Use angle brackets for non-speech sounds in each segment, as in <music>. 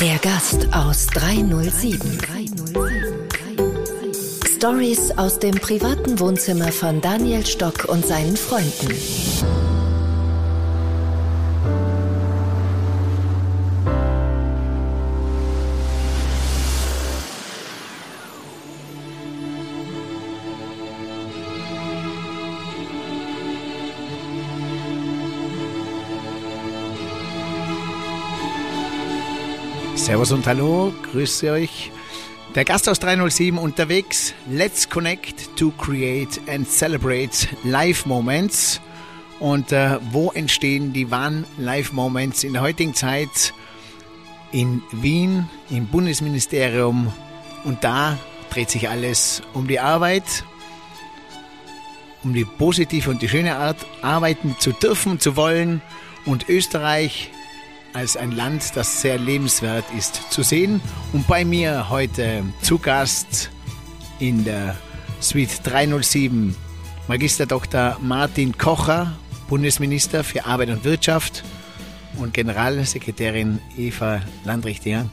Der Gast aus 307. Stories aus dem privaten Wohnzimmer von Daniel Stock und seinen Freunden. Servus und Hallo, grüße euch. Der Gast aus 307 unterwegs. Let's connect to create and celebrate Live Moments. Und äh, wo entstehen die wahren Live Moments in der heutigen Zeit? In Wien, im Bundesministerium. Und da dreht sich alles um die Arbeit, um die positive und die schöne Art, arbeiten zu dürfen, zu wollen. Und Österreich als ein Land, das sehr lebenswert ist zu sehen. Und bei mir heute zu Gast in der Suite 307 Magister Dr. Martin Kocher, Bundesminister für Arbeit und Wirtschaft und Generalsekretärin Eva Landrichtinger.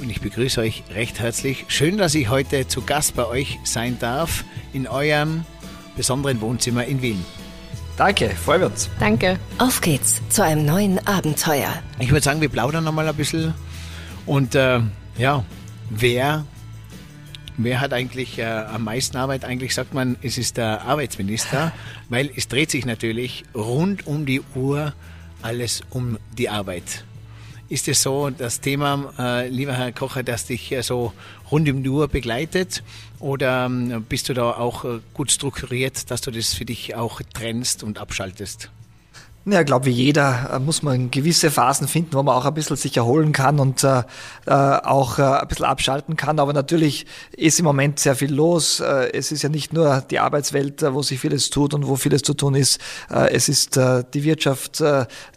Und ich begrüße euch recht herzlich. Schön, dass ich heute zu Gast bei euch sein darf in eurem besonderen Wohnzimmer in Wien. Danke, freuen wir uns. Danke. Auf geht's zu einem neuen Abenteuer. Ich würde sagen, wir plaudern noch mal ein bisschen. Und äh, ja, wer, wer hat eigentlich äh, am meisten Arbeit? Eigentlich sagt man, es ist der Arbeitsminister, <laughs> weil es dreht sich natürlich rund um die Uhr alles um die Arbeit. Ist es so das Thema, äh, lieber Herr Kocher, das dich äh, so rund um die Uhr begleitet? Oder ähm, bist du da auch äh, gut strukturiert, dass du das für dich auch trennst und abschaltest? Ja, ich glaube, wie jeder äh, muss man gewisse Phasen finden, wo man auch ein bisschen sich erholen kann und äh, äh, auch äh, ein bisschen abschalten kann. Aber natürlich ist im Moment sehr viel los. Äh, es ist ja nicht nur die Arbeitswelt, äh, wo sich vieles tut und wo vieles zu tun ist. Es ist die Wirtschaft,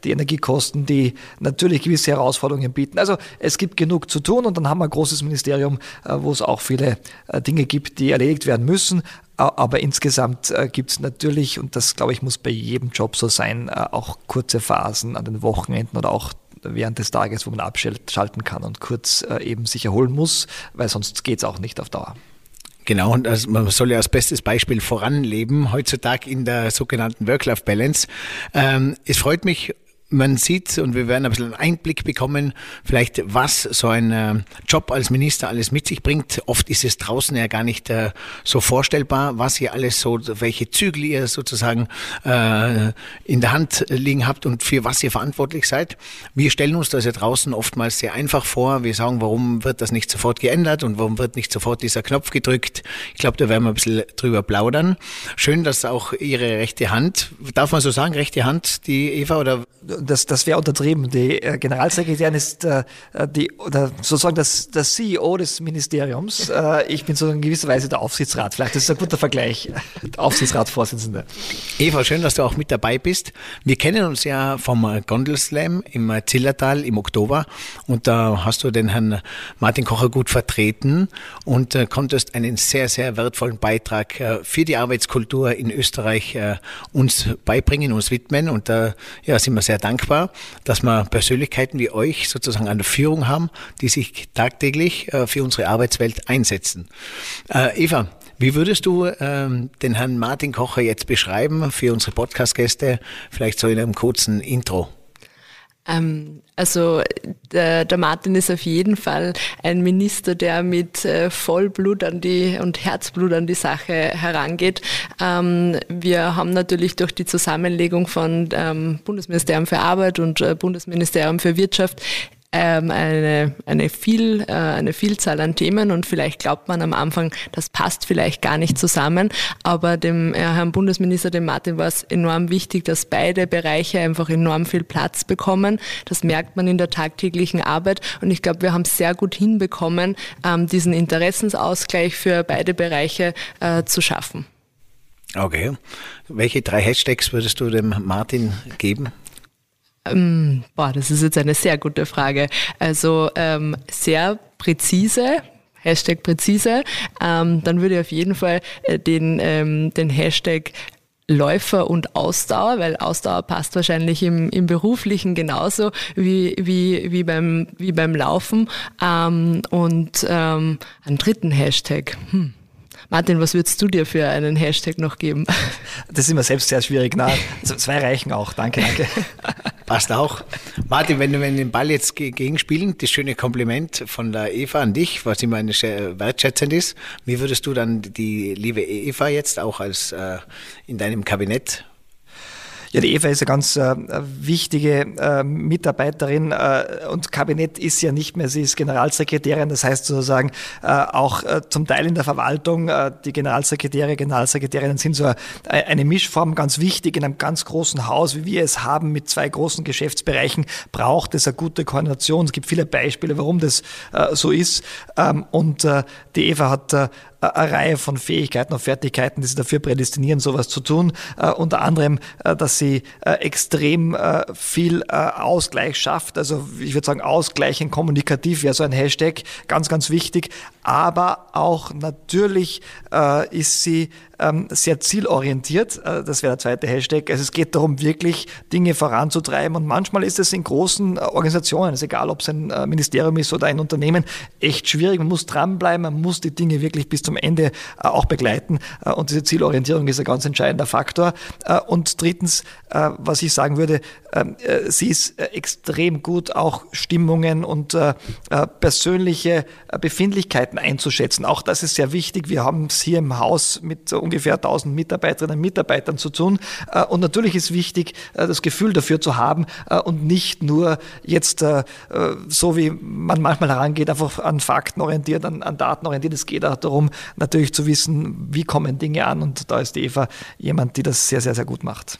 die Energiekosten, die natürlich gewisse Herausforderungen bieten. Also es gibt genug zu tun und dann haben wir ein großes Ministerium, wo es auch viele Dinge gibt, die erledigt werden müssen. Aber insgesamt äh, gibt es natürlich, und das glaube ich muss bei jedem Job so sein, äh, auch kurze Phasen an den Wochenenden oder auch während des Tages, wo man abschalten kann und kurz äh, eben sich erholen muss, weil sonst geht es auch nicht auf Dauer. Genau, und also man soll ja als bestes Beispiel voranleben, heutzutage in der sogenannten Work-Life-Balance. Ähm, es freut mich man sieht und wir werden ein bisschen einen Einblick bekommen, vielleicht was so ein äh, Job als Minister alles mit sich bringt. Oft ist es draußen ja gar nicht äh, so vorstellbar, was ihr alles so, welche Zügel ihr sozusagen äh, in der Hand liegen habt und für was ihr verantwortlich seid. Wir stellen uns das ja draußen oftmals sehr einfach vor. Wir sagen, warum wird das nicht sofort geändert und warum wird nicht sofort dieser Knopf gedrückt? Ich glaube, da werden wir ein bisschen drüber plaudern. Schön, dass auch Ihre rechte Hand, darf man so sagen, rechte Hand, die Eva oder das, das wäre untertrieben. Die äh, Generalsekretärin ist äh, die, oder sozusagen das, das CEO des Ministeriums. Äh, ich bin so in gewisser Weise der Aufsichtsrat. Vielleicht ist das ein guter Vergleich. <laughs> Aufsichtsratsvorsitzende. Eva, schön, dass du auch mit dabei bist. Wir kennen uns ja vom Gondelslam im Zillertal im Oktober und da hast du den Herrn Martin Kocher gut vertreten und äh, konntest einen sehr, sehr wertvollen Beitrag äh, für die Arbeitskultur in Österreich äh, uns beibringen, uns widmen und da ja, sind wir sehr dankbar, dass wir Persönlichkeiten wie euch sozusagen an der Führung haben, die sich tagtäglich äh, für unsere Arbeitswelt einsetzen. Äh, Eva, wie würdest du ähm, den Herrn Martin Kocher jetzt beschreiben für unsere Podcast-Gäste? Vielleicht so in einem kurzen Intro. Ähm, also der, der, Martin ist auf jeden Fall ein Minister, der mit äh, Vollblut an die und Herzblut an die Sache herangeht. Ähm, wir haben natürlich durch die Zusammenlegung von ähm, Bundesministerium für Arbeit und äh, Bundesministerium für Wirtschaft ähm, eine, eine, viel, äh, eine Vielzahl an Themen und vielleicht glaubt man am Anfang, das passt vielleicht gar nicht zusammen, aber dem äh, Herrn Bundesminister, dem Martin, war es enorm wichtig, dass beide Bereiche einfach enorm viel Platz bekommen. Das merkt man in der tagtäglichen Arbeit und ich glaube, wir haben sehr gut hinbekommen, ähm, diesen Interessensausgleich für beide Bereiche äh, zu schaffen. Okay. Welche drei Hashtags würdest du dem Martin geben? Ähm, boah, das ist jetzt eine sehr gute Frage. Also ähm, sehr präzise, Hashtag präzise. Ähm, dann würde ich auf jeden Fall äh, den, ähm, den Hashtag Läufer und Ausdauer, weil Ausdauer passt wahrscheinlich im, im beruflichen genauso wie, wie, wie, beim, wie beim Laufen. Ähm, und ähm, einen dritten Hashtag. Hm. Martin, was würdest du dir für einen Hashtag noch geben? Das ist immer selbst sehr schwierig. Na, zwei reichen auch. Danke, danke. <laughs> Passt auch. Martin, wenn du wenn den Ball jetzt gegenspielen, das schöne Kompliment von der Eva an dich, was immer eine wertschätzend ist, wie würdest du dann die liebe Eva jetzt auch als äh, in deinem Kabinett ja, die Eva ist eine ganz äh, wichtige äh, Mitarbeiterin äh, und Kabinett ist ja nicht mehr, sie ist Generalsekretärin, das heißt sozusagen äh, auch äh, zum Teil in der Verwaltung, äh, die Generalsekretäre, Generalsekretärinnen sind so eine, eine Mischform, ganz wichtig in einem ganz großen Haus, wie wir es haben mit zwei großen Geschäftsbereichen, braucht es eine gute Koordination. Es gibt viele Beispiele, warum das so ist ähm, und die Eva hat eine Reihe von Fähigkeiten und Fertigkeiten, die sie dafür prädestinieren, sowas zu tun. Uh, unter anderem, uh, dass sie uh, extrem viel Ausgleich schafft. Also ich würde sagen, Ausgleichen kommunikativ wäre so ein Hashtag, ganz, ganz wichtig. Aber auch natürlich ist sie ähm, sehr zielorientiert. Äh, das wäre der zweite Hashtag. Also es geht darum, wirklich Dinge voranzutreiben. Und manchmal ist es in großen äh, Organisationen, ist egal ob es ein äh, Ministerium ist oder ein Unternehmen, echt schwierig. Man muss dranbleiben, man muss die Dinge wirklich bis zum Ende äh, auch begleiten. Äh, und diese Zielorientierung ist ein ganz entscheidender Faktor. Äh, und drittens, was ich sagen würde, ähm, sie ist extrem gut, auch Stimmungen und persönliche Befindlichkeiten einzuschätzen. Auch das ist sehr wichtig. Wir haben es hier im Haus mit ungefähr 1000 Mitarbeiterinnen und Mitarbeitern zu tun. Und natürlich ist wichtig, das Gefühl dafür zu haben und nicht nur jetzt so wie man manchmal herangeht, einfach an Fakten orientiert, an, an Daten orientiert. Es geht auch darum, natürlich zu wissen, wie kommen Dinge an. Und da ist die Eva jemand, die das sehr, sehr, sehr gut macht.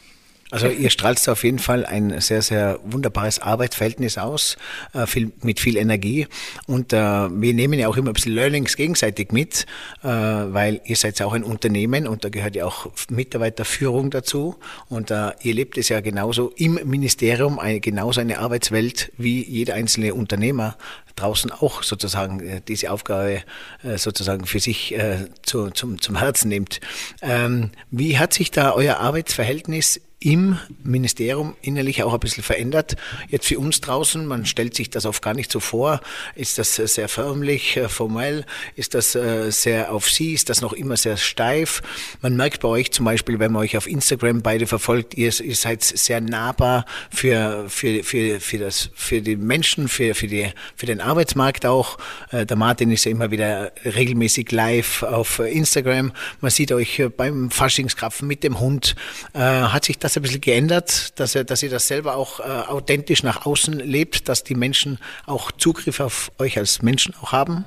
Also ihr strahlt auf jeden Fall ein sehr, sehr wunderbares Arbeitsverhältnis aus, äh, viel, mit viel Energie. Und äh, wir nehmen ja auch immer ein bisschen Learnings gegenseitig mit, äh, weil ihr seid ja auch ein Unternehmen und da gehört ja auch Mitarbeiterführung dazu. Und äh, ihr lebt es ja genauso im Ministerium, eine, genauso eine Arbeitswelt wie jeder einzelne Unternehmer draußen auch sozusagen äh, diese Aufgabe äh, sozusagen für sich zu, zum, zum Herzen nimmt. Ähm, wie hat sich da euer Arbeitsverhältnis im Ministerium innerlich auch ein bisschen verändert. Jetzt für uns draußen, man stellt sich das oft gar nicht so vor. Ist das sehr förmlich, äh, formell? Ist das äh, sehr auf Sie? Ist das noch immer sehr steif? Man merkt bei euch zum Beispiel, wenn man euch auf Instagram beide verfolgt, ihr, ihr seid sehr nahbar für, für, für, für, das, für die Menschen, für, für, die, für den Arbeitsmarkt auch. Äh, der Martin ist ja immer wieder regelmäßig live auf Instagram. Man sieht euch beim Faschingskrapfen mit dem Hund. Hat sich das das ein bisschen geändert, dass, er, dass ihr das selber auch äh, authentisch nach außen lebt, dass die Menschen auch Zugriff auf euch als Menschen auch haben?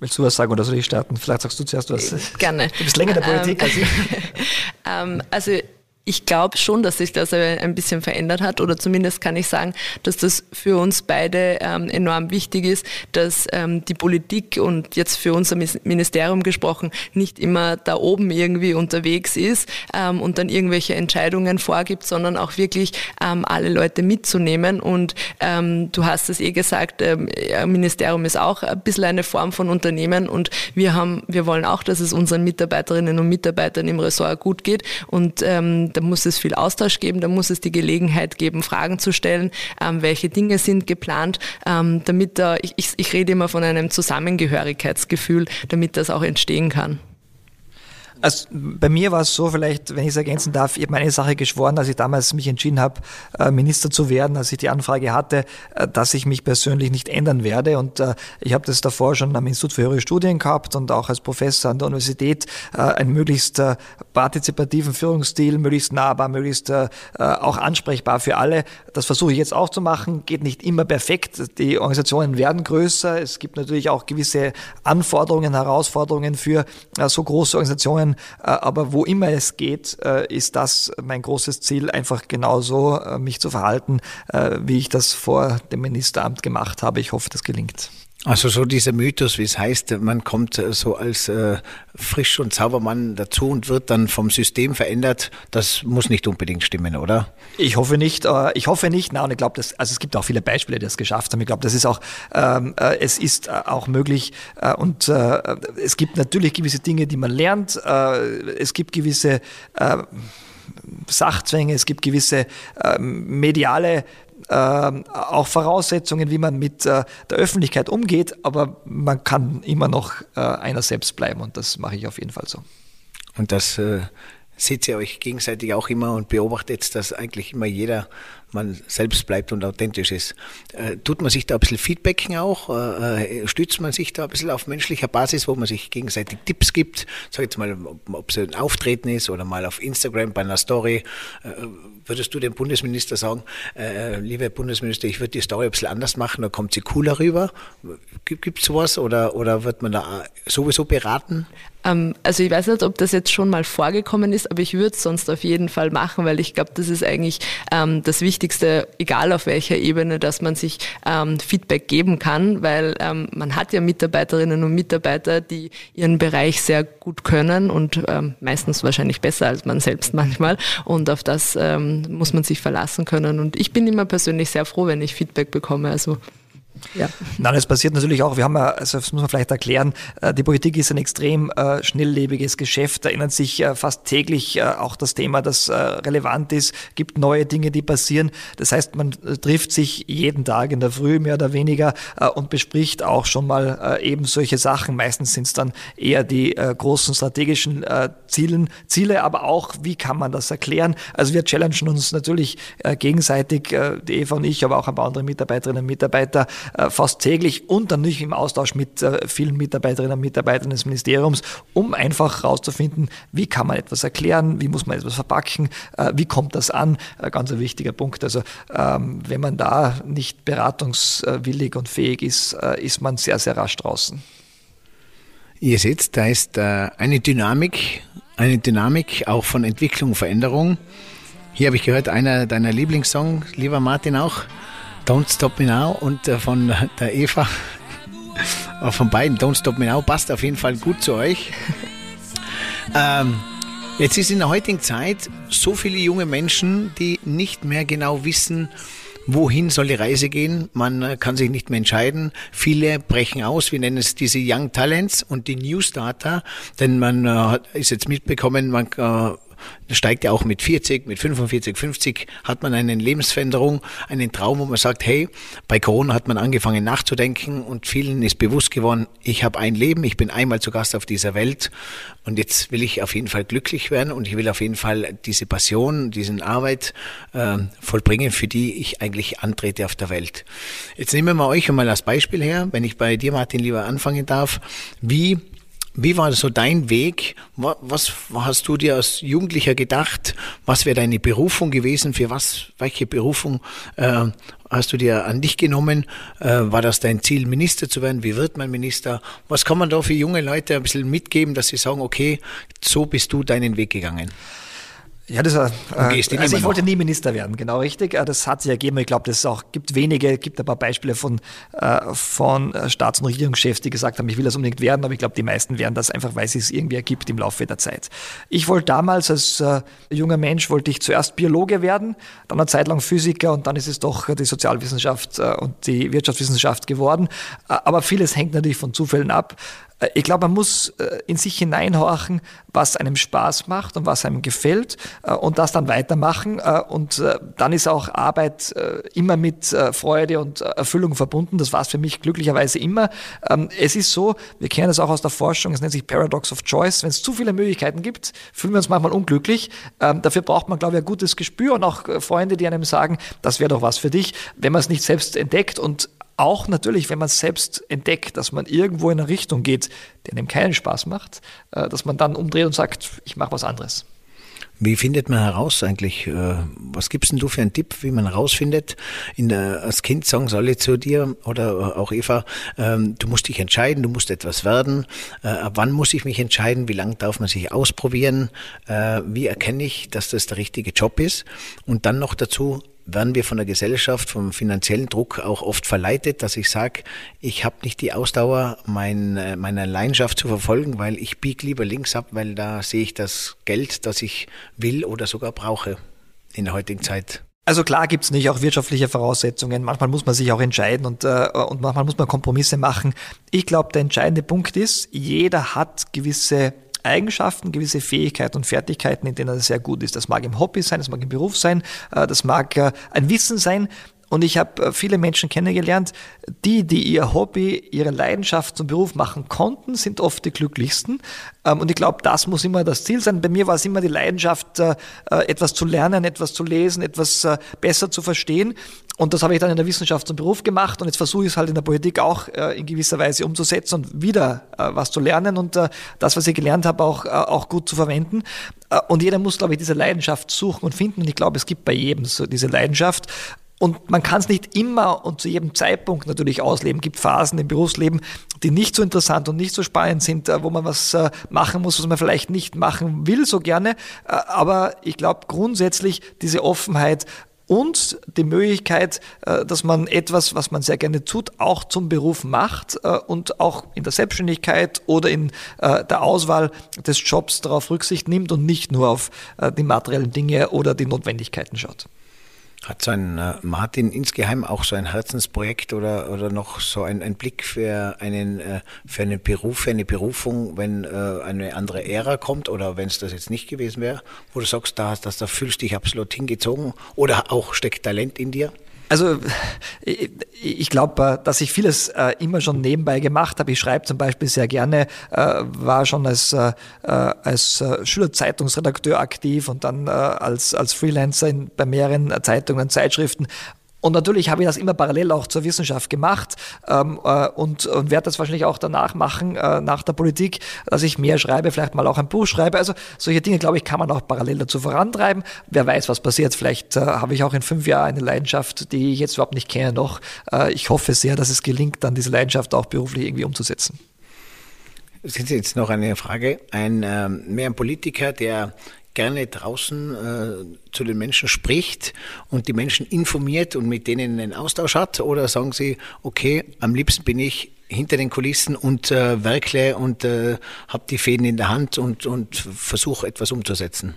Willst du was sagen oder soll ich starten? Vielleicht sagst du zuerst was. Gerne. Du bist länger in der Politik ähm, als ich. <laughs> ähm, also ich glaube schon, dass sich das ein bisschen verändert hat oder zumindest kann ich sagen, dass das für uns beide ähm, enorm wichtig ist, dass ähm, die Politik und jetzt für unser Ministerium gesprochen nicht immer da oben irgendwie unterwegs ist ähm, und dann irgendwelche Entscheidungen vorgibt, sondern auch wirklich ähm, alle Leute mitzunehmen. Und ähm, du hast es eh gesagt, ähm, Ministerium ist auch ein bisschen eine Form von Unternehmen und wir haben, wir wollen auch, dass es unseren Mitarbeiterinnen und Mitarbeitern im Ressort gut geht. Und da muss es viel Austausch geben, da muss es die Gelegenheit geben, Fragen zu stellen, ähm, welche Dinge sind geplant, ähm, damit da, ich, ich rede immer von einem Zusammengehörigkeitsgefühl, damit das auch entstehen kann. Also bei mir war es so, vielleicht, wenn ich es ergänzen darf, ich habe meine Sache geschworen, als ich damals mich entschieden habe, äh, Minister zu werden, als ich die Anfrage hatte, äh, dass ich mich persönlich nicht ändern werde. Und äh, ich habe das davor schon am Institut für höhere Studien gehabt und auch als Professor an der Universität einen möglichst partizipativen Führungsstil, möglichst nahbar, möglichst auch ansprechbar für alle. Das versuche ich jetzt auch zu machen. Geht nicht immer perfekt. Die Organisationen werden größer. Es gibt natürlich auch gewisse Anforderungen, Herausforderungen für so große Organisationen können. Äh, aber wo immer es geht, äh, ist das mein großes Ziel, einfach genauso äh, mich zu verhalten, wie ich das vor dem Ministeramt gemacht habe. Ich hoffe, das gelingt. Also so dieser Mythos, wie es heißt, man kommt so als äh, frisch und Zaubermann dazu und wird dann vom System verändert, das muss nicht unbedingt stimmen, oder? Ich hoffe nicht. Äh, ich hoffe nicht. Na, ich glaube, also es gibt auch viele Beispiele, die das geschafft haben. Ich glaube, das ist auch, ähm, äh, es ist äh, auch möglich. Äh, und äh, es gibt natürlich gewisse Dinge, die man lernt. Äh, es gibt gewisse Sachzwänge, es gibt gewisse äh, mediale äh, auch Voraussetzungen, wie man mit äh, der Öffentlichkeit umgeht, aber man kann immer noch äh, einer selbst bleiben und das mache ich auf jeden Fall so. Und das äh, seht ihr euch gegenseitig auch immer und beobachtet, dass eigentlich immer jeder man selbst bleibt und authentisch ist. Äh, tut man sich da ein bisschen Feedbacken auch? Äh, äh, stützt man sich da ein bisschen auf menschlicher Basis, wo man sich gegenseitig Tipps gibt? Sag jetzt mal, ob es ein Auftreten ist oder mal auf Instagram bei einer Story. Würdest du dem Bundesminister sagen, äh, liebe Bundesminister, ich würde die Story ein bisschen anders machen, da kommt sie cooler rüber? Gibt es sowas oder, oder wird man da sowieso beraten? Ähm, also ich weiß nicht, ob das jetzt schon mal vorgekommen ist, aber ich würde es sonst auf jeden Fall machen, weil ich glaube, das ist eigentlich ähm, das Wichtigste Wichtigste, egal auf welcher Ebene, dass man sich ähm, Feedback geben kann, weil ähm, man hat ja Mitarbeiterinnen und Mitarbeiter, die ihren Bereich sehr gut können und ähm, meistens wahrscheinlich besser als man selbst <laughs> manchmal. Und auf das ähm, muss man sich verlassen können. Und ich bin immer persönlich sehr froh, wenn ich Feedback bekomme. Also ja. Nein, es passiert natürlich auch, wir haben ja, also das muss man vielleicht erklären, äh, die Politik ist ein extrem äh, schnelllebiges Geschäft, da ändert sich äh, fast täglich auch das Thema, das relevant ist, gibt neue Dinge, die passieren. Das heißt, man trifft sich jeden Tag in der Früh mehr oder weniger und bespricht auch schon mal eben solche Sachen. Meistens sind es dann eher die großen strategischen Zielen, Ziele, aber auch, wie kann man das erklären? Also wir challengen uns natürlich gegenseitig, die Eva und ich, aber auch ein paar andere Mitarbeiterinnen und Mitarbeiter, fast täglich und dann nicht im Austausch mit äh, vielen Mitarbeiterinnen und Mitarbeitern des Ministeriums, um einfach herauszufinden, wie kann man etwas erklären, wie muss man etwas verpacken, äh, wie kommt das an. Ganz ein wichtiger Punkt. Also ähm, wenn man da nicht beratungswillig und fähig ist, ist man sehr, sehr rasch draußen. Ihr seht, da ist eine Dynamik, eine Dynamik auch von Entwicklung, Veränderung. Hier habe ich gehört, einer deiner Lieblingssongs, lieber Martin auch, Don't Stop Me Now und äh, von der Eva, von beiden, Don't Stop Me Now, passt auf jeden Fall gut zu euch. <laughs> ähm, jetzt ist in der heutigen Zeit so viele junge Menschen, die nicht mehr genau wissen, wohin soll die Reise gehen? Man äh, kann sich nicht mehr entscheiden. Viele brechen aus. Wir nennen es diese Young Talents und die New Starter, denn man äh, ist jetzt mitbekommen, man äh, steigt ja auch mit 40, mit 45, 50 hat man eine Lebensveränderung, einen Traum, wo man sagt, hey, bei Corona hat man angefangen nachzudenken und vielen ist bewusst geworden, ich habe ein Leben, ich bin einmal zu Gast auf dieser Welt und jetzt will ich auf jeden Fall glücklich werden und ich will auf jeden Fall diese Passion, diese Arbeit äh, vollbringen, für die ich eigentlich antrete auf der Welt. Jetzt nehmen wir euch einmal als Beispiel her, wenn ich bei dir, Martin, lieber anfangen darf. Wie wie war so dein Weg? Was hast du dir als Jugendlicher gedacht? Was wäre deine Berufung gewesen? Für was, welche Berufung äh, hast du dir an dich genommen? Äh, war das dein Ziel, Minister zu werden? Wie wird man Minister? Was kann man da für junge Leute ein bisschen mitgeben, dass sie sagen, okay, so bist du deinen Weg gegangen? Ja, das war, äh, also ich wollte nie Minister werden, genau richtig. Äh, das hat sich ergeben. Ich glaube, das auch gibt wenige, gibt ein paar Beispiele von, äh, von äh, Staats- und Regierungschefs, die gesagt haben, ich will das unbedingt werden, aber ich glaube, die meisten werden das einfach, weil es sich irgendwie ergibt im Laufe der Zeit. Ich wollte damals als äh, junger Mensch, wollte ich zuerst Biologe werden, dann eine Zeit lang Physiker und dann ist es doch die Sozialwissenschaft äh, und die Wirtschaftswissenschaft geworden. Aber vieles hängt natürlich von Zufällen ab. Äh, ich glaube, man muss äh, in sich hineinhorchen, was einem Spaß macht und was einem gefällt äh, und das dann weitermachen. Und dann ist auch Arbeit immer mit Freude und Erfüllung verbunden. Das war es für mich glücklicherweise immer. Ähm, es ist so, wir kennen das auch aus der Forschung, es nennt sich Paradox of Choice. Wenn es zu viele Möglichkeiten gibt, fühlen wir uns manchmal unglücklich. Ähm, dafür braucht man, glaube ich, ein gutes Gespür und auch Freunde, die einem sagen, das wäre doch was für dich, wenn man es nicht selbst entdeckt und auch natürlich, wenn man selbst entdeckt, dass man irgendwo in eine Richtung geht, die einem keinen Spaß macht, äh, dass man dann umdreht und sagt, ich mache was anderes. Wie findet man heraus eigentlich? Äh, was gibst denn du für einen Tipp, wie man herausfindet? In der, als Kind sagen alle zu dir oder auch Eva, ähm, du musst dich entscheiden, du musst etwas werden. Äh, ab wann muss ich mich entscheiden? Wie lange darf man sich ausprobieren? Wie erkenne ich, dass das der richtige Job ist? Und dann noch dazu, werden wir von der Gesellschaft, vom finanziellen Druck auch oft verleitet, dass ich sage, ich habe nicht die Ausdauer, mein, äh, meiner Leidenschaft zu verfolgen, weil ich biege lieber links ab, weil da sehe ich das Geld, das ich will oder sogar brauche in der heutigen Zeit. Also klar gibt es nicht auch wirtschaftliche Voraussetzungen. Manchmal muss man sich auch entscheiden und, äh, und manchmal muss man Kompromisse machen. Ich glaube, der entscheidende Punkt ist, jeder hat gewisse Eigenschaften, gewisse Fähigkeiten und Fertigkeiten, in denen er sehr gut ist. Das mag im Hobby sein, das mag im Beruf sein, äh, das mag äh, ein Wissen sein, und ich habe äh, viele Menschen kennengelernt, die, die ihr Hobby, ihre Leidenschaft zum Beruf machen konnten, sind oft die glücklichsten. Ähm, und ich glaube, das muss immer das Ziel sein. Bei mir war es immer die Leidenschaft, äh, äh, etwas zu lernen, etwas zu lesen, etwas besser zu verstehen. Und das habe ich dann in der Wissenschaft zum Beruf gemacht und jetzt versuche ich es halt in der Politik auch in gewisser Weise umzusetzen und wieder was zu lernen und das, was ich gelernt habe, auch, auch gut zu verwenden. Und jeder muss, glaube ich, diese Leidenschaft suchen und finden. Und ich glaube, es gibt bei jedem so diese Leidenschaft. Und man kann es nicht immer und zu jedem Zeitpunkt natürlich ausleben. Es gibt Phasen im Berufsleben, die nicht so interessant und nicht so spannend sind, äh, wo man was äh, machen muss, was man vielleicht nicht machen will so gerne. Äh, aber ich glaube grundsätzlich diese Offenheit und die Möglichkeit, dass man etwas, was man sehr gerne tut, auch zum Beruf macht und auch in der Selbstständigkeit oder in der Auswahl des Jobs darauf Rücksicht nimmt und nicht nur auf die materiellen Dinge oder die Notwendigkeiten schaut. Hat so ein äh, Martin insgeheim auch so ein Herzensprojekt oder, oder noch so ein, ein Blick für einen, äh, für einen Beruf, für eine Berufung, wenn äh, eine andere Ära kommt oder wenn es das jetzt nicht gewesen wäre, wo du sagst, da, dass, da fühlst dich absolut hingezogen oder auch steckt Talent in dir? Also ich glaube, dass ich vieles äh, immer schon nebenbei gemacht habe. Ich schreibe zum Beispiel sehr gerne, äh, war schon als, äh, als Schülerzeitungsredakteur aktiv und dann als, als Freelancer in, bei mehreren Zeitungen und Zeitschriften und natürlich habe ich das immer parallel auch zur Wissenschaft gemacht ähm, äh, und, und werde das wahrscheinlich auch danach machen, äh, nach der Politik, dass ich mehr schreibe, vielleicht mal auch ein Buch schreibe. Also solche Dinge, glaube ich, kann man auch parallel dazu vorantreiben. Wer weiß, was passiert. Vielleicht äh, habe ich auch in fünf Jahren eine Leidenschaft, die ich jetzt überhaupt nicht kenne noch. Äh, ich hoffe sehr, dass es gelingt, dann diese Leidenschaft auch beruflich irgendwie umzusetzen. Sind jetzt noch eine Frage. Ein ähm, mehr ein Politiker, der gerne draußen äh, zu den Menschen spricht und die Menschen informiert und mit denen einen Austausch hat? Oder sagen Sie, okay, am liebsten bin ich hinter den Kulissen und äh, werkle und äh, habe die Fäden in der Hand und, und versuche etwas umzusetzen?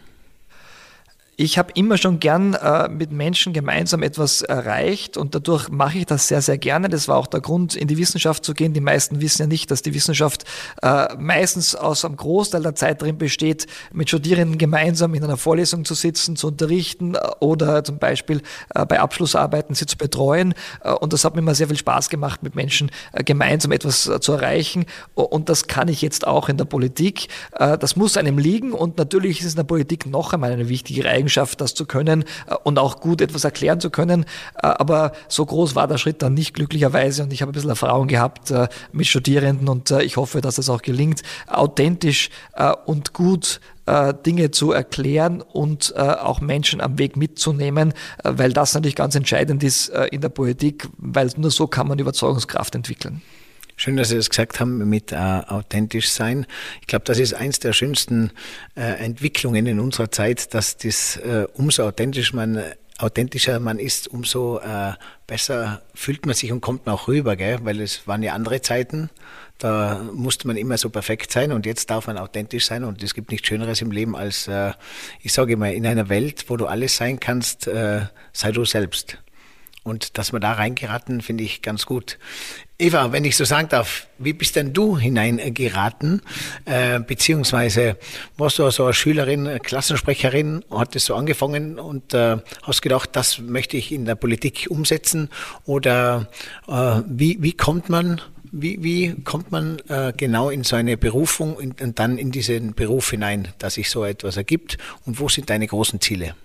Ich habe immer schon gern äh, mit Menschen gemeinsam etwas erreicht und dadurch mache ich das sehr, sehr gerne. Das war auch der Grund, in die Wissenschaft zu gehen. Die meisten wissen ja nicht, dass die Wissenschaft äh, meistens aus einem Großteil der Zeit darin besteht, mit Studierenden gemeinsam in einer Vorlesung zu sitzen, zu unterrichten äh, oder zum Beispiel äh, bei Abschlussarbeiten sie zu betreuen. Äh, und das hat mir immer sehr viel Spaß gemacht, mit Menschen äh, gemeinsam etwas zu erreichen. Und das kann ich jetzt auch in der Politik. Das muss einem liegen und natürlich ist es in der Politik noch einmal eine wichtige Eigenschaft Eigenschaft, das zu können äh, und auch gut etwas erklären zu können. Äh, aber so groß war der Schritt dann nicht glücklicherweise und ich habe ein bisschen Erfahrung gehabt äh, mit Studierenden und ich hoffe, dass es auch gelingt, authentisch und gut Dinge zu erklären und auch Menschen am Weg mitzunehmen, weil das natürlich ganz entscheidend ist in der Politik, weil nur so kann man Überzeugungskraft entwickeln. Schön, dass Sie das gesagt haben mit äh, authentisch sein. Ich glaube, das ist eins der schönsten äh, Entwicklungen in unserer Zeit, dass das äh, umso authentisch man authentischer man ist, umso äh, besser fühlt man sich und kommt man auch rüber, gell? weil es waren ja andere Zeiten. Da musste man immer so perfekt sein und jetzt darf man authentisch sein und es gibt nichts Schöneres im Leben als, äh, ich sage immer, in einer Welt, wo du alles sein kannst, äh, sei du selbst. Und dass wir da reingeraten, finde ich ganz gut. Eva, wenn ich so sagen darf, wie bist denn du hineingeraten? Äh, beziehungsweise warst du so eine Schülerin, Klassensprecherin, hattest so angefangen und äh, hast gedacht, das möchte ich in der Politik umsetzen? Oder äh, wie, wie kommt man wie, wie kommt man äh, genau in so eine Berufung und, und dann in diesen Beruf hinein, dass sich so etwas ergibt? Und wo sind deine großen Ziele?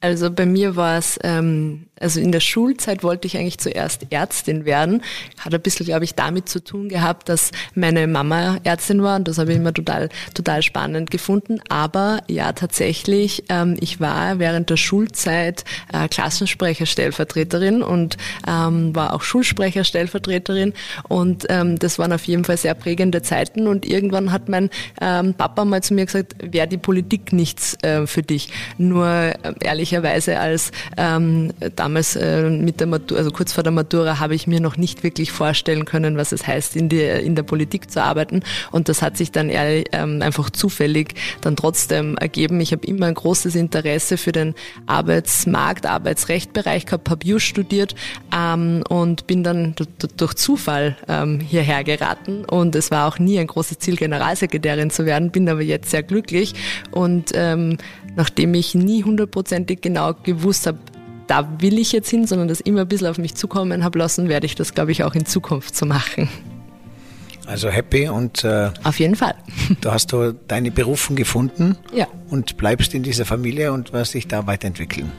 Also bei mir war es, ähm, also in der Schulzeit wollte ich eigentlich zuerst Ärztin werden. Hat ein bisschen, glaube ich, damit zu tun gehabt, dass meine Mama Ärztin war und das habe ich immer total, total spannend gefunden. Aber ja, tatsächlich, ähm, ich war während der Schulzeit äh, Klassensprecherstellvertreterin und ähm, war auch Schulsprecherstellvertreterin und ähm, das waren auf jeden Fall sehr prägende Zeiten und irgendwann hat mein ähm, Papa mal zu mir gesagt, wäre die Politik nichts äh, für dich. Nur äh, ehrlich ehrlicherweise als ähm, damals äh, mit der Matura, also kurz vor der Matura, habe ich mir noch nicht wirklich vorstellen können, was es heißt, in, die, in der Politik zu arbeiten. Und das hat sich dann ehrlich, ähm, einfach zufällig dann trotzdem ergeben. Ich habe immer ein großes Interesse für den Arbeitsmarkt, Arbeitsrechtbereich gehabt, habe Jus studiert ähm, und bin dann durch Zufall ähm, hierher geraten. Und es war auch nie ein großes Ziel, Generalsekretärin zu werden, bin aber jetzt sehr glücklich. Und ähm, nachdem ich nie hundertprozentig genau gewusst habe, da will ich jetzt hin, sondern das immer ein bisschen auf mich zukommen habe lassen, werde ich das, glaube ich, auch in Zukunft so machen. Also happy und äh, auf jeden Fall. Du hast du deine Berufung gefunden ja. und bleibst in dieser Familie und wirst dich da weiterentwickeln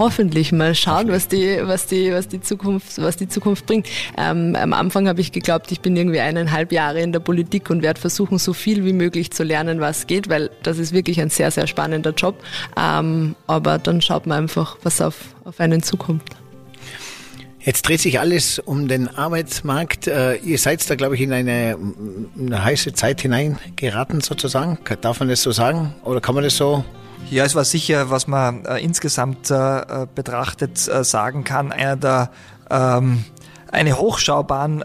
hoffentlich mal schauen, was die, was die, was die Zukunft, was die Zukunft bringt. Ähm, am Anfang habe ich geglaubt, ich bin irgendwie eineinhalb Jahre in der Politik und werde versuchen, so viel wie möglich zu lernen, was geht, weil das ist wirklich ein sehr, sehr spannender Job. Ähm, aber dann schaut man einfach, was auf, auf einen zukommt. Jetzt dreht sich alles um den Arbeitsmarkt. Äh, ihr seid da, glaube ich, in eine, eine heiße Zeit hineingeraten, sozusagen. Darf man das so sagen? Oder kann man das so ja, es war sicher, was man äh, insgesamt äh, betrachtet äh, sagen kann, einer der ähm, eine Hochschaubahn, äh,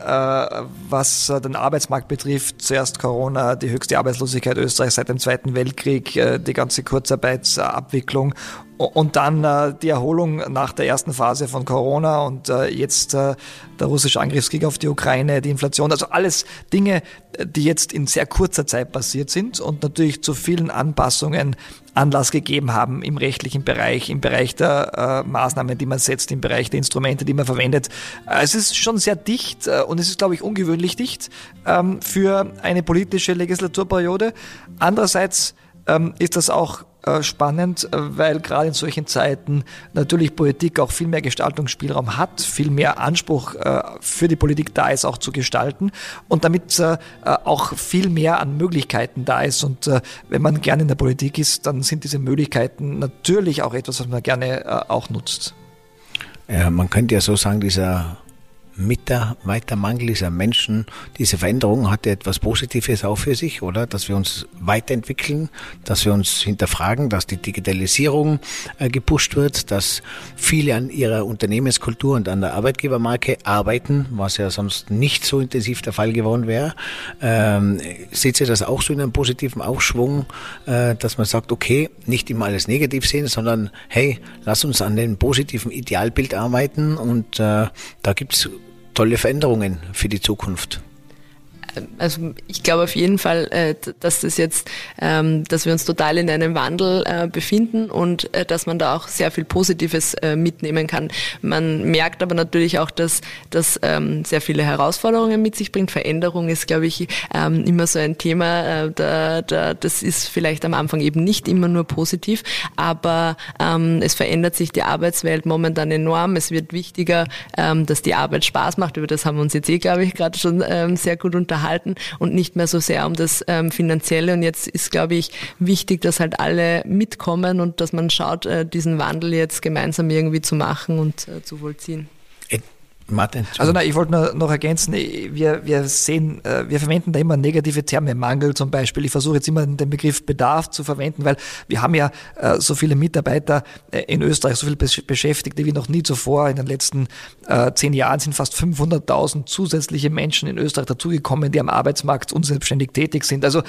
was äh, den Arbeitsmarkt betrifft. Zuerst Corona, die höchste Arbeitslosigkeit Österreichs seit dem Zweiten Weltkrieg, äh, die ganze Kurzarbeitsabwicklung. Und dann äh, die Erholung nach der ersten Phase von Corona und äh, jetzt äh, der russische Angriffskrieg auf die Ukraine, die Inflation, also alles Dinge, die jetzt in sehr kurzer Zeit passiert sind und natürlich zu vielen Anpassungen Anlass gegeben haben im rechtlichen Bereich, im Bereich der äh, Maßnahmen, die man setzt, im Bereich der Instrumente, die man verwendet. Äh, es ist schon sehr dicht äh, und es ist, glaube ich, ungewöhnlich dicht ähm, für eine politische Legislaturperiode. Andererseits ähm, ist das auch spannend, äh, weil gerade in solchen Zeiten natürlich Politik auch viel mehr Gestaltungsspielraum hat, viel mehr Anspruch äh, für die Politik da ist, auch zu gestalten und damit auch viel mehr an Möglichkeiten da ist. Und wenn man gerne in der Politik ist, dann sind diese Möglichkeiten natürlich auch etwas, was man gerne auch nutzt. Ja, man könnte ja so sagen, dieser Mitarbeitermangel dieser Menschen, diese Veränderung hatte etwas Positives auch für sich, oder? Dass wir uns weiterentwickeln, dass wir uns hinterfragen, dass die Digitalisierung äh, gepusht wird, dass viele an ihrer Unternehmenskultur und an der Arbeitgebermarke arbeiten, was ja sonst nicht so intensiv der Fall geworden wäre. Ähm, seht ihr das auch so in einem positiven Aufschwung, äh, dass man sagt, okay, nicht immer alles negativ sehen, sondern hey, lass uns an dem positiven Idealbild arbeiten und äh, da gibt's tolle Veränderungen für die Zukunft also ich glaube auf jeden Fall, äh, dass das jetzt, ähm, dass wir uns total in einem Wandel äh, befinden und äh, dass man da auch sehr viel Positives mitnehmen kann. Man merkt aber natürlich auch, dass das ähm, sehr viele Herausforderungen mit sich bringt. Veränderung ist, glaube ich, ähm, immer so ein Thema. Da, da, das ist vielleicht am Anfang eben nicht immer nur positiv, aber es verändert sich die Arbeitswelt momentan enorm. Es wird wichtiger, dass die Arbeit Spaß macht. Über das haben wir uns jetzt eh, glaube ich, gerade schon sehr gut unterhalten unterhalten und nicht mehr so sehr um das ähm, Finanzielle. Und jetzt ist, glaube ich, wichtig, dass halt alle mitkommen und dass man schaut, äh, diesen Wandel jetzt gemeinsam irgendwie zu machen und äh, zu vollziehen. Martin. Also na, ich wollte nur noch ergänzen, wir, wir sehen, äh, wir verwenden da immer negative Terme, Mangel zum Beispiel. Ich versuche jetzt immer den Begriff Bedarf zu verwenden, weil wir haben ja äh, so viele Mitarbeiter äh, in Österreich, so viele Beschäftigte wie noch nie zuvor. In den letzten zehn Jahren sind fast 500.000 zusätzliche Menschen in Österreich dazugekommen, die am Arbeitsmarkt unselbstständig tätig sind. Also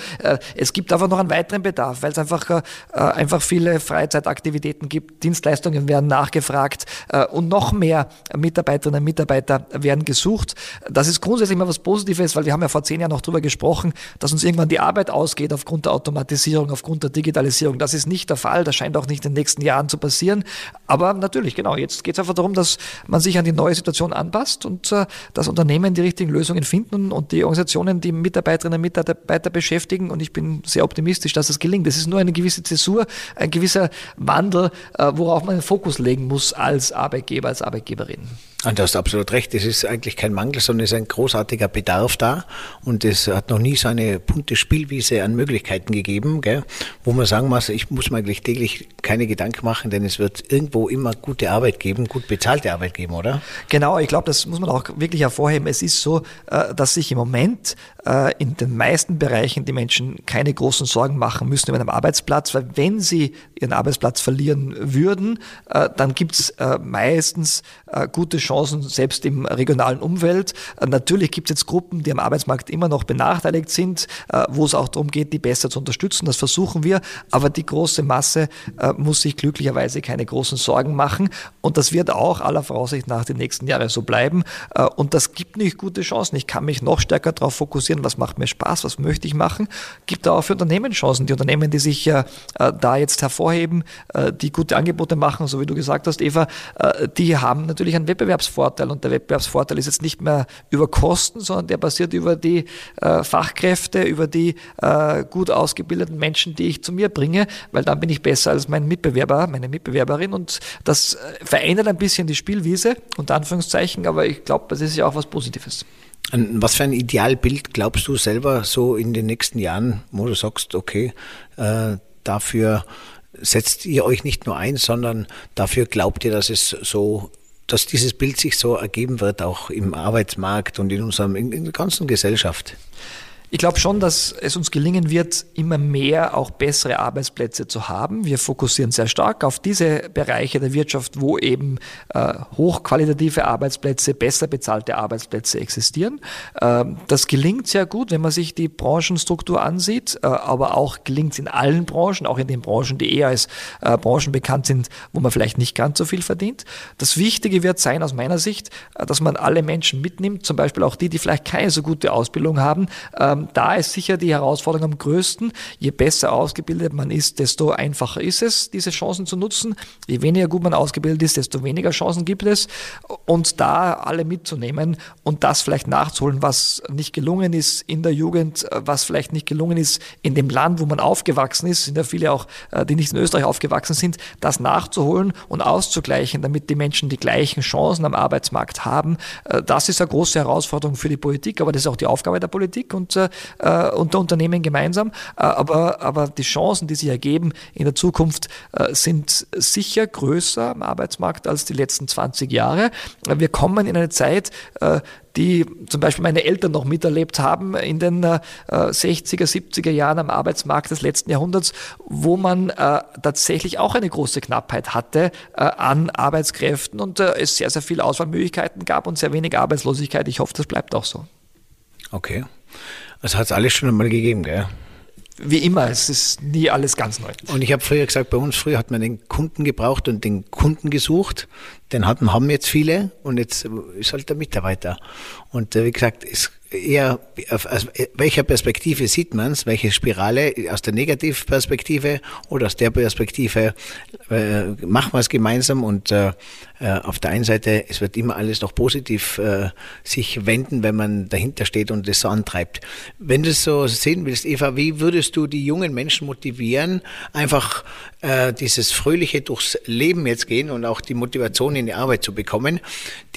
es gibt einfach noch einen weiteren Bedarf, weil es einfach, einfach viele Freizeitaktivitäten gibt, Dienstleistungen werden nachgefragt und noch mehr Mitarbeiterinnen und Mitarbeiter Mitarbeiter werden gesucht. Das ist grundsätzlich mal was Positives, weil wir haben ja vor zehn Jahren noch darüber gesprochen, dass uns irgendwann die Arbeit ausgeht aufgrund der Automatisierung, aufgrund der Digitalisierung. Das ist nicht der Fall. Das scheint auch nicht in den nächsten Jahren zu passieren. Aber natürlich, genau, jetzt geht es einfach darum, dass man sich an die neue Situation anpasst und äh, dass Unternehmen die richtigen Lösungen finden und die Organisationen die Mitarbeiterinnen und Mitarbeiter beschäftigen. Und ich bin sehr optimistisch, dass es gelingt. Es ist nur eine gewisse Zäsur, ein gewisser Wandel, äh, worauf man den Fokus legen muss als Arbeitgeber, als Arbeitgeberin. Und du hast absolut recht, es ist eigentlich kein Mangel, sondern es ist ein großartiger Bedarf da und es hat noch nie so eine bunte Spielwiese an Möglichkeiten gegeben, gell, wo man sagen muss, ich muss mir eigentlich täglich keine Gedanken machen, denn es wird irgendwo immer gute Arbeit geben, gut bezahlte Arbeit geben, oder? Genau, ich glaube, das muss man auch wirklich hervorheben. Es ist so, äh, dass sich im Moment in den meisten Bereichen die Menschen keine großen Sorgen machen müssen über einen Arbeitsplatz, weil wenn sie ihren Arbeitsplatz verlieren würden, äh, dann gibt es meistens gute Chancen, selbst im regionalen Umfeld. Natürlich gibt es jetzt Gruppen, die am Arbeitsmarkt immer noch benachteiligt sind, wo es auch darum geht, die besser zu unterstützen. Das versuchen wir, aber die große Masse muss sich glücklicherweise keine großen Sorgen machen und das wird auch aller Voraussicht nach die nächsten Jahre so bleiben und das gibt nicht gute Chancen. Ich kann mich noch stärker darauf fokussieren, was macht mir Spaß, was möchte ich machen. Gibt da auch für Unternehmen Chancen. Die Unternehmen, die sich äh, da jetzt hervorheben, äh, die gute Angebote machen, so wie du gesagt hast, Eva, äh, die haben natürlich einen Wettbewerbsvorteil. Und der Wettbewerbsvorteil ist jetzt nicht mehr über Kosten, sondern der basiert über die äh, Fachkräfte, über die äh, gut ausgebildeten Menschen, die ich zu mir bringe, weil dann bin ich besser als mein Mitbewerber, meine Mitbewerberin. Und das äh, verändert ein bisschen die Spielwiese, unter Anführungszeichen, aber ich glaube, das ist ja auch was Positives. Was für ein Idealbild glaubst du selber so in den nächsten Jahren, wo du sagst, okay, äh, dafür setzt ihr euch nicht nur ein, sondern dafür glaubt ihr, dass es so dass dieses Bild sich so ergeben wird, auch im Arbeitsmarkt und in unserem, in, in der ganzen Gesellschaft? Ich glaube schon, dass es uns gelingen wird, immer mehr auch bessere Arbeitsplätze zu haben. Wir fokussieren sehr stark auf diese Bereiche der Wirtschaft, wo eben äh, hochqualitative Arbeitsplätze, besser bezahlte Arbeitsplätze existieren. Ähm, das gelingt sehr gut, wenn man sich die Branchenstruktur ansieht, äh, aber auch gelingt es in allen Branchen, auch in den Branchen, die eher als äh, Branchen bekannt sind, wo man vielleicht nicht ganz so viel verdient. Das Wichtige wird sein aus meiner Sicht, äh, dass man alle Menschen mitnimmt, zum Beispiel auch die, die vielleicht keine so gute Ausbildung haben, äh, ähm, da ist sicher die Herausforderung am größten. Je besser ausgebildet man ist, desto einfacher ist es, diese Chancen zu nutzen. Je weniger gut man ausgebildet ist, desto weniger Chancen gibt es. Und da alle mitzunehmen und das vielleicht nachzuholen, was nicht gelungen ist in der Jugend, was vielleicht nicht gelungen ist in dem Land, wo man aufgewachsen ist, sind ja viele auch, äh, die nicht in Österreich aufgewachsen sind, das nachzuholen und auszugleichen, damit die Menschen die gleichen Chancen am Arbeitsmarkt haben. Äh, das ist eine große Herausforderung für die Politik, aber das ist auch die Aufgabe der Politik und äh, unter Unternehmen gemeinsam. Äh, aber, aber die Chancen, die sich ergeben in der Zukunft, äh, sind sicher größer am Arbeitsmarkt als die letzten 20 Jahre. Wir kommen in eine Zeit, äh, die zum Beispiel meine Eltern noch miterlebt haben in den äh, 60er, 70er Jahren am Arbeitsmarkt des letzten Jahrhunderts, wo man äh, tatsächlich auch eine große Knappheit hatte äh, an Arbeitskräften und äh, es sehr, sehr viele Auswahlmöglichkeiten gab und sehr wenig Arbeitslosigkeit. Ich hoffe, das bleibt auch so. Okay. Das hat es alles schon einmal gegeben, gell? Wie immer, es ist nie alles ganz neu. Und ich habe früher gesagt, bei uns früher hat man den Kunden gebraucht und den Kunden gesucht. Den hatten, haben jetzt viele und jetzt ist halt der Mitarbeiter. Und äh, wie gesagt, es eher, aus welcher Perspektive sieht man es, welche Spirale, aus der Negativperspektive oder aus der Perspektive äh, machen wir es gemeinsam und äh, äh, auf der einen Seite, es wird immer alles noch positiv äh, sich wenden, wenn man dahinter steht und das so antreibt. Wenn du es so sehen willst, Eva, wie würdest du die jungen Menschen motivieren, einfach äh, dieses fröhliche durchs Leben jetzt gehen und auch die Motivation in die Arbeit zu bekommen?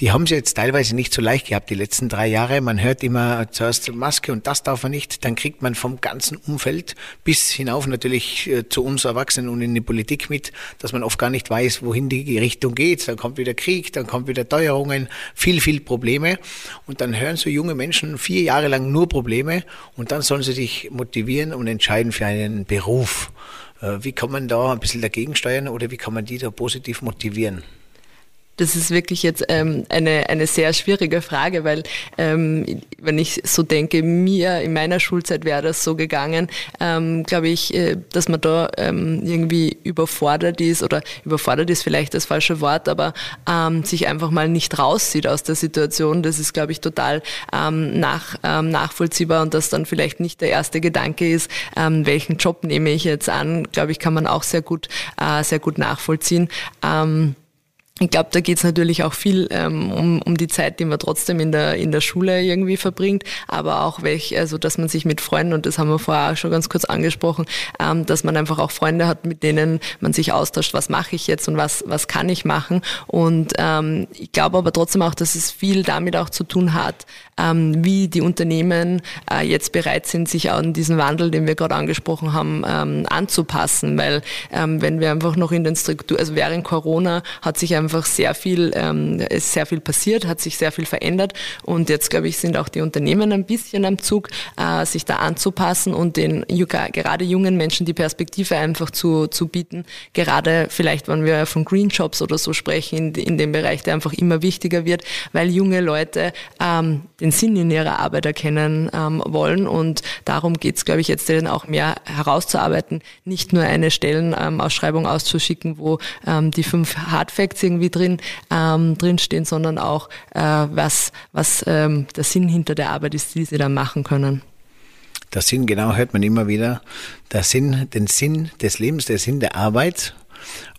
Die haben sie jetzt teilweise nicht so leicht gehabt, die letzten drei Jahre. Man hört immer zuerst Maske und das darf man nicht, dann kriegt man vom ganzen Umfeld bis hinauf natürlich äh, zu uns Erwachsenen und in die Politik mit, dass man oft gar nicht weiß, wohin die Richtung geht. Dann kommt kommt wieder Krieg, dann kommt wieder Teuerungen, viel, viel Probleme. Und dann hören so junge Menschen vier Jahre lang nur Probleme und dann sollen sie sich motivieren und entscheiden für einen Beruf. Äh, wie kann man da ein bisschen dagegen steuern oder wie kann man die da positiv motivieren? Das ist wirklich jetzt ähm, eine, eine sehr schwierige Frage, weil ähm, wenn ich so denke, mir in meiner Schulzeit wäre das so gegangen, ähm, glaube ich, äh, dass man da ähm, irgendwie überfordert ist oder überfordert ist vielleicht das falsche Wort, aber ähm, sich einfach mal nicht rauszieht aus der Situation. Das ist, glaube ich, total ähm, nach, ähm, nachvollziehbar und dass dann vielleicht nicht der erste Gedanke ist, ähm, welchen Job nehme ich jetzt an, glaube ich, kann man auch sehr gut, äh, sehr gut nachvollziehen. Ähm, ich glaube, da geht es natürlich auch viel ähm, um, um die Zeit, die man trotzdem in der, in der Schule irgendwie verbringt, aber auch welch, also dass man sich mit Freunden, und das haben wir vorher auch schon ganz kurz angesprochen, ähm, dass man einfach auch Freunde hat, mit denen man sich austauscht, was mache ich jetzt und was, was kann ich machen. Und ähm, ich glaube aber trotzdem auch, dass es viel damit auch zu tun hat, ähm, wie die Unternehmen äh, jetzt bereit sind, sich an diesen Wandel, den wir gerade angesprochen haben, ähm, anzupassen. Weil ähm, wenn wir einfach noch in den Strukturen, also während Corona hat sich einfach einfach sehr viel, ähm, ist sehr viel passiert, hat sich sehr viel verändert und jetzt glaube ich sind auch die Unternehmen ein bisschen am Zug, äh, sich da anzupassen und den gerade jungen Menschen die Perspektive einfach zu, zu bieten. Gerade vielleicht, wenn wir von Green Jobs oder so sprechen, in, in dem Bereich, der einfach immer wichtiger wird, weil junge Leute ähm, den Sinn in ihrer Arbeit erkennen ähm, wollen und darum geht es, glaube ich, jetzt dann auch mehr herauszuarbeiten, nicht nur eine Stellenausschreibung auszuschicken, wo ähm, die fünf Hard Facts irgendwie irgendwie drin, ähm, drinstehen, sondern auch, äh, was, was ähm, der Sinn hinter der Arbeit ist, die sie dann machen können. Der Sinn, genau, hört man immer wieder. Der Sinn, den Sinn des Lebens, der Sinn der Arbeit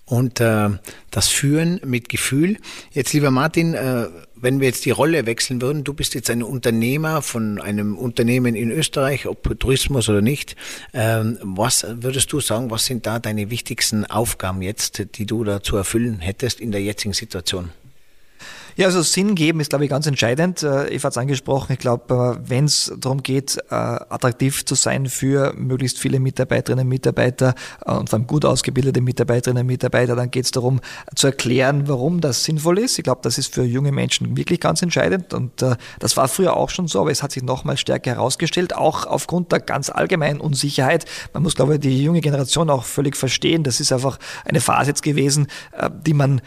und äh, das Führen mit Gefühl. Jetzt, lieber Martin, äh, wenn wir jetzt die Rolle wechseln würden, du bist jetzt ein Unternehmer von einem Unternehmen in Österreich, ob Tourismus oder nicht. Ähm, was würdest du sagen, was sind da deine wichtigsten Aufgaben jetzt, die du da zu erfüllen hättest in der jetzigen Situation? Ja, also Sinn geben ist, glaube ich, ganz entscheidend. Äh, Eva hat es angesprochen. Ich glaube, äh, wenn es darum geht, äh, attraktiv zu sein für möglichst viele Mitarbeiterinnen und Mitarbeiter und vor allem gut ausgebildete Mitarbeiterinnen und Mitarbeiter, dann geht es darum zu erklären, warum das sinnvoll ist. Ich glaube, das ist für junge Menschen wirklich ganz entscheidend. Und das war früher auch schon so, aber es hat sich nochmal stärker herausgestellt, auch aufgrund der ganz allgemeinen Unsicherheit. Man muss, glaube ich, die junge Generation auch völlig verstehen. Das ist einfach eine Phase jetzt gewesen, die man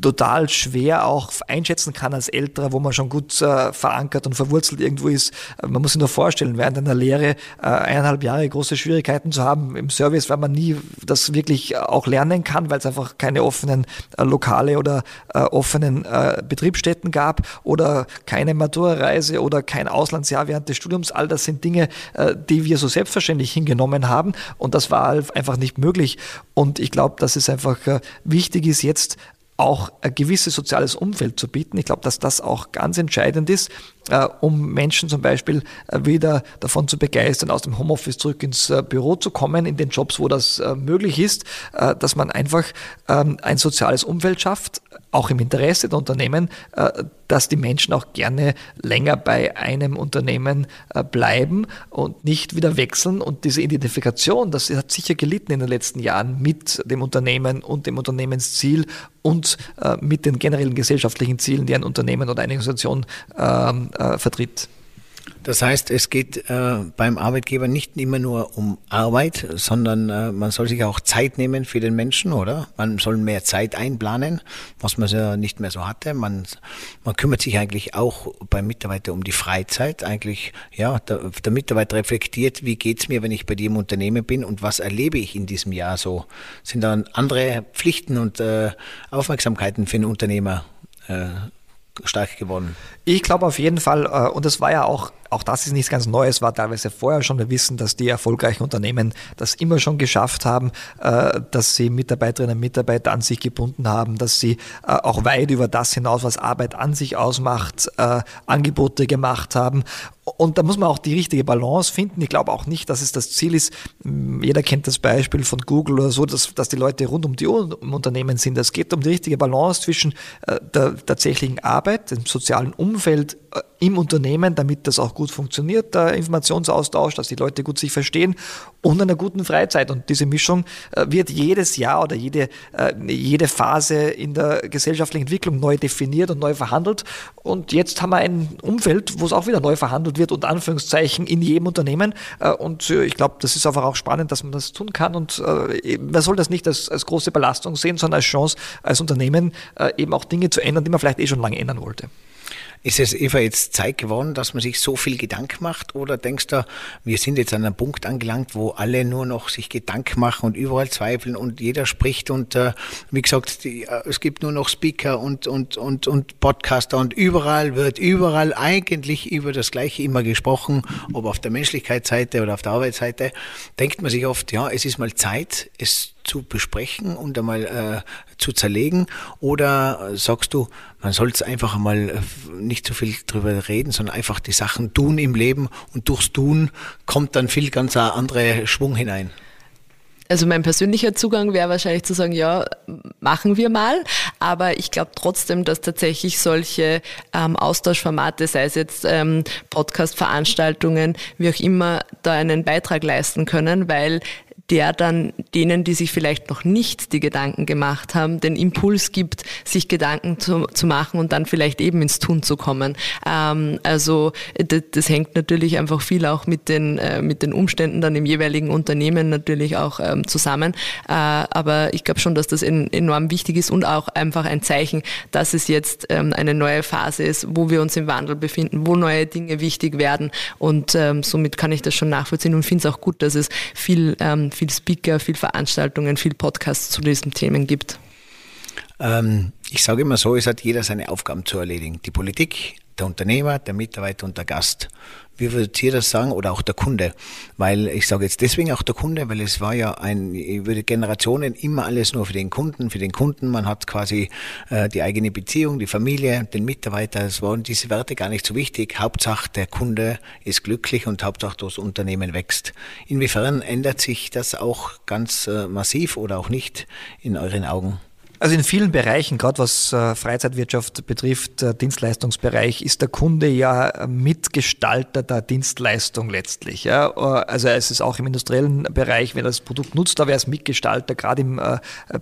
total schwer auch einschätzen kann als Älterer, wo man schon gut äh, verankert und verwurzelt irgendwo ist. Äh, man muss sich nur vorstellen, während einer Lehre äh, eineinhalb Jahre große Schwierigkeiten zu haben im Service, weil man nie das wirklich auch lernen kann, weil es einfach keine offenen äh, Lokale oder äh, offenen äh, Betriebsstätten gab oder keine Matura-Reise oder kein Auslandsjahr während des Studiums. All das sind Dinge, die wir so selbstverständlich hingenommen haben und das war einfach nicht möglich. Und ich glaube, dass es einfach wichtig ist, jetzt auch ein gewisses soziales Umfeld zu bieten. Ich glaube, dass das auch ganz entscheidend ist, um Menschen zum Beispiel äh, wieder davon zu begeistern, aus dem Homeoffice zurück ins äh, Büro zu kommen, in den Jobs, wo das möglich ist, dass man einfach ähm, ein soziales Umfeld schafft, auch im Interesse der Unternehmen, dass die Menschen auch gerne länger bei einem Unternehmen bleiben und nicht wieder wechseln. Und diese Identifikation, das hat sicher gelitten in den letzten Jahren mit dem Unternehmen und dem Unternehmensziel und mit den generellen gesellschaftlichen Zielen, die ein Unternehmen oder eine Organisation ähm, äh, vertritt. Das heißt, es geht äh, beim Arbeitgeber nicht immer nur um Arbeit, sondern äh, man soll sich auch Zeit nehmen für den Menschen, oder? Man soll mehr Zeit einplanen, was man ja nicht mehr so hatte. Man, man kümmert sich eigentlich auch beim Mitarbeiter um die Freizeit. Eigentlich, ja, der, der Mitarbeiter reflektiert, wie geht's mir, wenn ich bei dir im Unternehmen bin und was erlebe ich in diesem Jahr so? Sind dann andere Pflichten und äh, Aufmerksamkeiten für einen Unternehmer äh, stark geworden? Ich glaube auf jeden Fall, äh, und es war ja auch auch das ist nichts ganz Neues, war teilweise vorher schon. Wir wissen, dass die erfolgreichen Unternehmen das immer schon geschafft haben, äh, dass sie Mitarbeiterinnen und Mitarbeiter an sich gebunden haben, dass sie äh, auch weit über das hinaus, was Arbeit an sich ausmacht, Angebote gemacht haben. Und da muss man auch die richtige Balance finden. Ich glaube auch nicht, dass es das Ziel ist, jeder kennt das Beispiel von Google oder so, dass, dass die Leute rund um die Uhr im Unternehmen sind. Es geht um die richtige Balance zwischen der tatsächlichen Arbeit, dem sozialen Umfeld im Unternehmen, damit das auch gut funktioniert, der Informationsaustausch, dass die Leute gut sich verstehen und einer guten Freizeit. Und diese Mischung äh, wird jedes Jahr oder jede, äh, jede Phase in der gesellschaftlichen Entwicklung neu definiert und neu verhandelt. Und jetzt haben wir ein Umfeld, wo es auch wieder neu verhandelt wird, unter Anführungszeichen, in jedem Unternehmen. Äh, und ich glaube, das ist einfach auch spannend, dass man das tun kann. Und man soll das nicht als, als große Belastung sehen, sondern als Chance, als Unternehmen eben auch Dinge zu ändern, die man vielleicht eh schon lange ändern wollte. Ist es, Eva, jetzt Zeit geworden, dass man sich so viel Gedanken macht? Oder denkst du, wir sind jetzt an einem Punkt angelangt, wo alle nur noch sich Gedanken machen und überall zweifeln und jeder spricht und äh, wie gesagt, die, äh, es gibt nur noch Speaker und, und, und, und Podcaster und überall wird überall eigentlich über das Gleiche immer gesprochen, ob auf der Menschlichkeitsseite oder auf der Arbeitsseite, denkt man sich oft, ja, es ist mal Zeit, es zu besprechen und einmal äh, zu zerlegen? Oder sagst du, man soll es einfach einmal äh, nicht so viel drüber reden, sondern einfach die Sachen tun im Leben und durchs Tun kommt dann viel ganz andere Schwung hinein? Also mein persönlicher Zugang wäre wahrscheinlich zu sagen, ja, machen wir mal. Aber ich glaube trotzdem, dass tatsächlich solche ähm, Austauschformate, sei es jetzt ähm, Podcast-Veranstaltungen, wie auch immer, da einen Beitrag leisten können, weil der dann denen, die sich vielleicht noch nicht die Gedanken gemacht haben, den Impuls gibt, sich Gedanken zu, zu machen und dann vielleicht eben ins Tun zu kommen. Ähm, also das, das, hängt natürlich einfach viel auch mit den, äh, mit den Umständen dann im jeweiligen Unternehmen natürlich auch ähm, zusammen. Äh, aber ich glaube schon, dass das en enorm wichtig ist und auch einfach ein Zeichen, dass es jetzt ähm, eine neue Phase ist, wo wir uns im Wandel befinden, wo neue Dinge wichtig werden und ähm, somit kann ich das schon nachvollziehen und finde es auch gut, dass es viel ähm, viel Speaker, viel Veranstaltungen, viel Podcasts zu diesen Themen gibt? Ähm, ich sage immer so, es hat jeder seine Aufgaben zu erledigen. Die Politik, der Unternehmer, der Mitarbeiter und der Gast wie würdet ihr das sagen, oder auch der Kunde? Weil ich sage jetzt deswegen auch der Kunde, weil es war ja ein, über Generationen immer alles nur für den Kunden, für den Kunden. Man hat quasi äh, die eigene Beziehung, die Familie, den Mitarbeiter. Es waren diese Werte gar nicht so wichtig. Hauptsache der Kunde ist glücklich und Hauptsache das Unternehmen wächst. Inwiefern ändert sich das auch ganz äh, massiv oder auch nicht in euren Augen? Also in vielen Bereichen, gerade was äh, Freizeitwirtschaft betrifft, äh, Dienstleistungsbereich, ist der Kunde ja Mitgestalter der Dienstleistung letztlich. Ja? Äh, also es ist auch im industriellen Bereich, wenn er das Produkt nutzt, da wäre es Mitgestalter, gerade im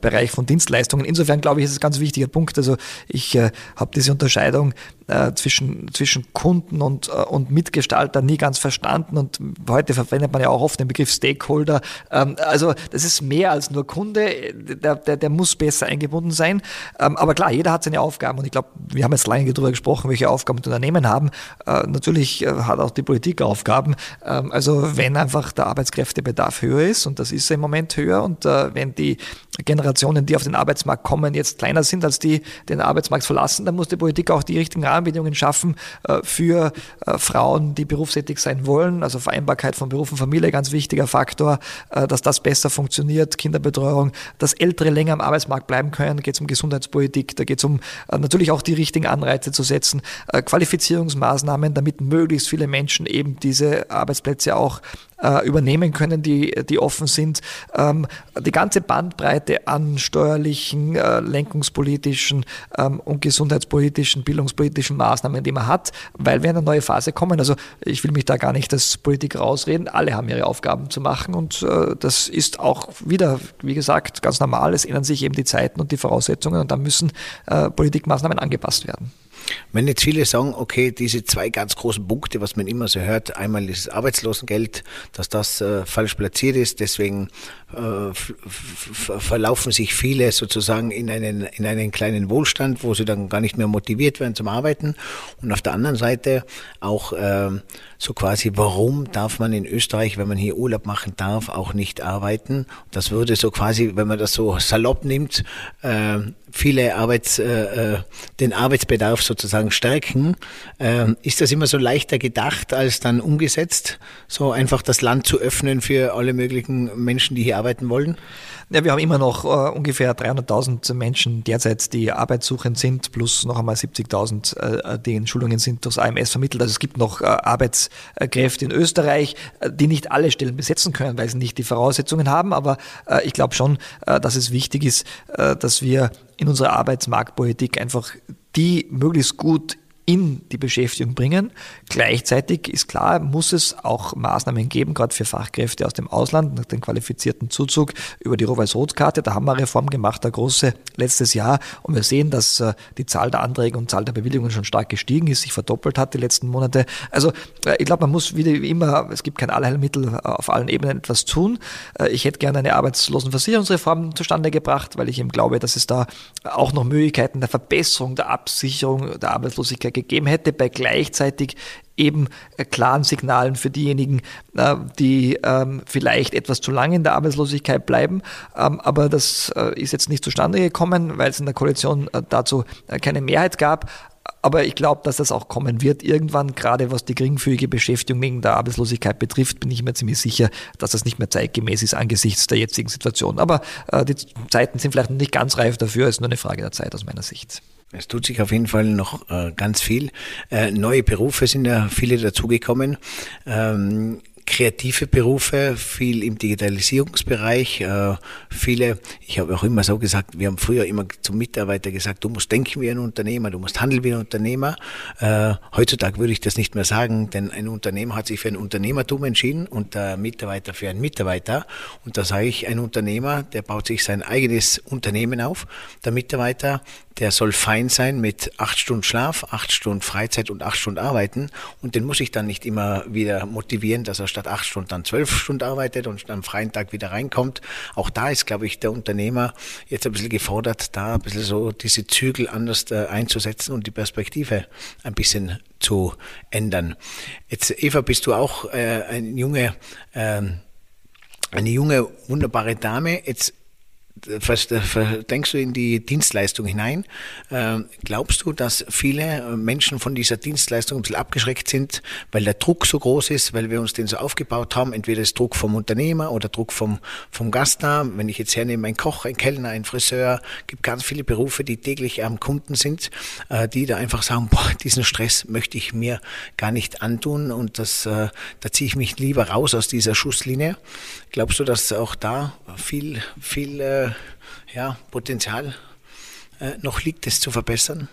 Bereich von Dienstleistungen. Insofern glaube ich, ist es ein ganz wichtiger Punkt. Also ich habe diese Unterscheidung äh, zwischen, zwischen Kunden und, äh, und Mitgestalter nie ganz verstanden und heute verwendet man ja auch oft den Begriff Stakeholder. Ähm, also das ist mehr als nur Kunde, der, der, der muss besser eingebunden sein. Ähm, aber klar, jeder hat seine Aufgaben und ich glaube, wir haben jetzt lange darüber gesprochen, welche Aufgaben Unternehmen haben. Äh, natürlich hat auch die Politik Aufgaben. Ähm, also wenn einfach der Arbeitskräftebedarf höher ist und das ist im Moment höher und wenn die Generationen, die auf den Arbeitsmarkt kommen, jetzt kleiner sind als die, die den Arbeitsmarkt verlassen, dann muss die Politik auch die richtigen Rahmenbedingungen schaffen äh, für äh, Frauen, die berufstätig sein wollen. Also Vereinbarkeit von Beruf und Familie, ganz wichtiger Faktor, äh, dass das besser funktioniert, Kinderbetreuung, dass Ältere länger am Arbeitsmarkt bleiben können. Da geht es um Gesundheitspolitik, da geht es um natürlich auch die richtigen Anreize zu setzen, Qualifizierungsmaßnahmen, damit möglichst viele Menschen eben diese Arbeitsplätze auch äh, übernehmen können, die, die offen sind. Ähm, die ganze Bandbreite an steuerlichen, äh, lenkungspolitischen ähm, und gesundheitspolitischen, bildungspolitischen Maßnahmen, die man hat, weil wir in eine neue Phase kommen. Also ich will mich da gar nicht als Politik rausreden. Alle haben ihre Aufgaben zu machen und äh, das ist auch wieder, wie gesagt, ganz normal. Es ändern sich eben die Zeiten und die Voraussetzungen und da müssen äh, Politikmaßnahmen angepasst werden. Wenn jetzt viele sagen, okay, diese zwei ganz großen Punkte, was man immer so hört, einmal das Arbeitslosengeld, dass das äh, falsch platziert ist, deswegen äh, verlaufen sich viele sozusagen in einen, in einen kleinen Wohlstand, wo sie dann gar nicht mehr motiviert werden zum Arbeiten. Und auf der anderen Seite auch äh, so quasi, warum darf man in Österreich, wenn man hier Urlaub machen darf, auch nicht arbeiten? Das würde so quasi, wenn man das so salopp nimmt, äh, viele Arbeits, äh, äh den Arbeitsbedarf sozusagen stärken. Äh, ist das immer so leichter gedacht als dann umgesetzt, so einfach das Land zu öffnen für alle möglichen Menschen, die hier arbeiten wollen? Ja, wir haben immer noch äh, ungefähr 300.000 Menschen derzeit, die arbeitssuchend sind, plus noch einmal 70.000, äh, die in Schulungen sind durchs AMS vermittelt. Also es gibt noch äh, Arbeitskräfte in Österreich, äh, die nicht alle Stellen besetzen können, weil sie nicht die Voraussetzungen haben. Aber äh, ich glaube schon, äh, dass es wichtig ist, dass wir in unserer Arbeitsmarktpolitik einfach die möglichst gut in die Beschäftigung bringen. Gleichzeitig ist klar, muss es auch Maßnahmen geben, gerade für Fachkräfte aus dem Ausland, nach dem qualifizierten Zuzug über die Rot-Weiß-Rot-Karte. Da haben wir eine Reform gemacht, eine große letztes Jahr. Und wir sehen, dass äh, die Zahl der Anträge und Zahl der Bewilligungen schon stark gestiegen ist, sich verdoppelt hat die letzten Monate. Also äh, ich glaube, man muss wieder wie immer, es gibt kein Allheilmittel, äh, auf allen Ebenen etwas tun. Ich hätte gerne eine Arbeitslosenversicherungsreform zustande gebracht, weil ich eben glaube, dass es da auch noch Möglichkeiten der Verbesserung der Absicherung der Arbeitslosigkeit gegeben hätte, bei gleichzeitig eben äh, klaren Signalen für diejenigen, äh, die ähm, vielleicht etwas zu lange in der Arbeitslosigkeit bleiben. Ähm, aber das äh, ist jetzt nicht zustande gekommen, weil es in der Koalition dazu keine Mehrheit gab. Aber ich glaube, dass das auch kommen wird. Irgendwann, gerade was die geringfügige Beschäftigung wegen der Arbeitslosigkeit betrifft, bin ich mir ziemlich sicher, dass das nicht mehr zeitgemäß ist angesichts der jetzigen Situation. Aber die Zeiten sind vielleicht noch nicht ganz reif dafür, es ist nur eine Frage der Zeit aus meiner Sicht. Es tut sich auf jeden Fall noch äh, ganz viel. Äh, neue Berufe sind ja viele dazugekommen. Ähm, kreative Berufe, viel im Digitalisierungsbereich, äh, viele, ich habe auch immer so gesagt, wir haben früher immer zum Mitarbeiter gesagt, du musst denken wie ein Unternehmer, du musst handeln wie ein Unternehmer. Äh, heutzutage würde ich das nicht mehr sagen, denn ein Unternehmer hat sich für ein Unternehmertum entschieden und der Mitarbeiter für einen Mitarbeiter. Und da sage ich, ein Unternehmer, der baut sich sein eigenes Unternehmen auf. Der Mitarbeiter, der soll fein sein mit acht Stunden Schlaf, acht Stunden Freizeit und acht Stunden Arbeiten. Und den muss ich dann nicht immer wieder motivieren, dass er statt acht Stunden dann zwölf Stunden arbeitet und am freien Tag wieder reinkommt. Auch da ist, glaube ich, der Unternehmer jetzt ein bisschen gefordert, da ein bisschen so diese Zügel anders äh, einzusetzen und die Perspektive ein bisschen zu ändern. Jetzt, Eva, bist du auch äh, eine junge, äh, eine junge, wunderbare Dame. Jetzt denkst du in die Dienstleistung hinein. Ähm, glaubst du, dass viele Menschen von dieser Dienstleistung ein bisschen abgeschreckt sind, weil der Druck so groß ist, weil wir uns den so aufgebaut haben? Entweder ist Druck vom Unternehmer oder Druck vom, vom Gast da. Wenn ich jetzt hernehme, ein Koch, ein Kellner, ein Friseur, gibt ganz viele Berufe, die täglich am Kunden sind, äh, die da einfach sagen, boah, diesen Stress möchte ich mir gar nicht antun und das, äh, da ziehe ich mich lieber raus aus dieser Schusslinie. Glaubst du, dass auch da viel, viel äh, ja, Potenzial äh, noch liegt, es zu verbessern?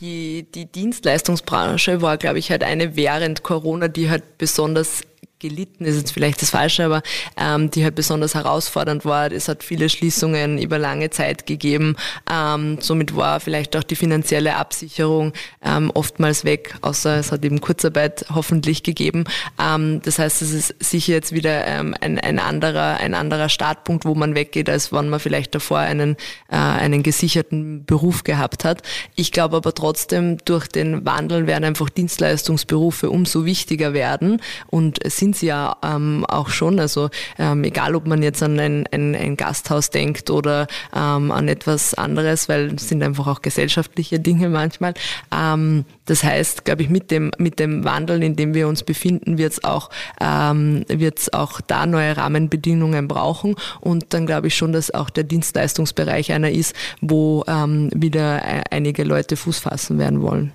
Die, die Dienstleistungsbranche war, glaube ich, halt eine während Corona, die halt besonders gelitten ist jetzt vielleicht das Falsche, aber ähm, die halt besonders herausfordernd war. Es hat viele Schließungen über lange Zeit gegeben. Ähm, somit war vielleicht auch die finanzielle Absicherung ähm, oftmals weg, außer es hat eben Kurzarbeit hoffentlich gegeben. Ähm, das heißt, es ist sicher jetzt wieder ähm, ein, ein, anderer, ein anderer Startpunkt, wo man weggeht, als wenn man vielleicht davor einen, äh, einen gesicherten Beruf gehabt hat. Ich glaube aber trotzdem, durch den Wandel werden einfach Dienstleistungsberufe umso wichtiger werden und es sind sind sie ja ähm, auch schon. Also ähm, egal, ob man jetzt an ein, ein, ein Gasthaus denkt oder ähm, an etwas anderes, weil es sind einfach auch gesellschaftliche <laughs> Dinge manchmal. Ähm, das heißt, glaube ich, mit dem, mit dem Wandel, in dem wir uns befinden, wird es auch, ähm, auch da neue Rahmenbedingungen brauchen. Und dann glaube ich schon, dass auch der Dienstleistungsbereich einer ist, wo ähm, wieder e-, einige Leute Fuß fassen werden wollen.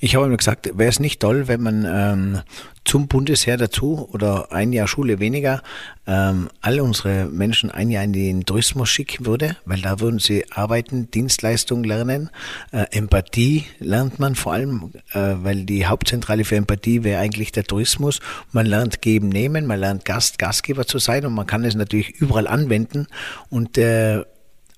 Ich habe immer gesagt, wäre es nicht toll, wenn man ähm, zum Bundesheer dazu oder ein Jahr Schule weniger ähm, alle unsere Menschen ein Jahr in den Tourismus schicken würde, weil da würden sie arbeiten, Dienstleistung lernen, äh, Empathie lernt man vor allem, äh, weil die Hauptzentrale für Empathie wäre eigentlich der Tourismus. Man lernt geben, nehmen, man lernt Gast, Gastgeber zu sein und man kann es natürlich überall anwenden und äh,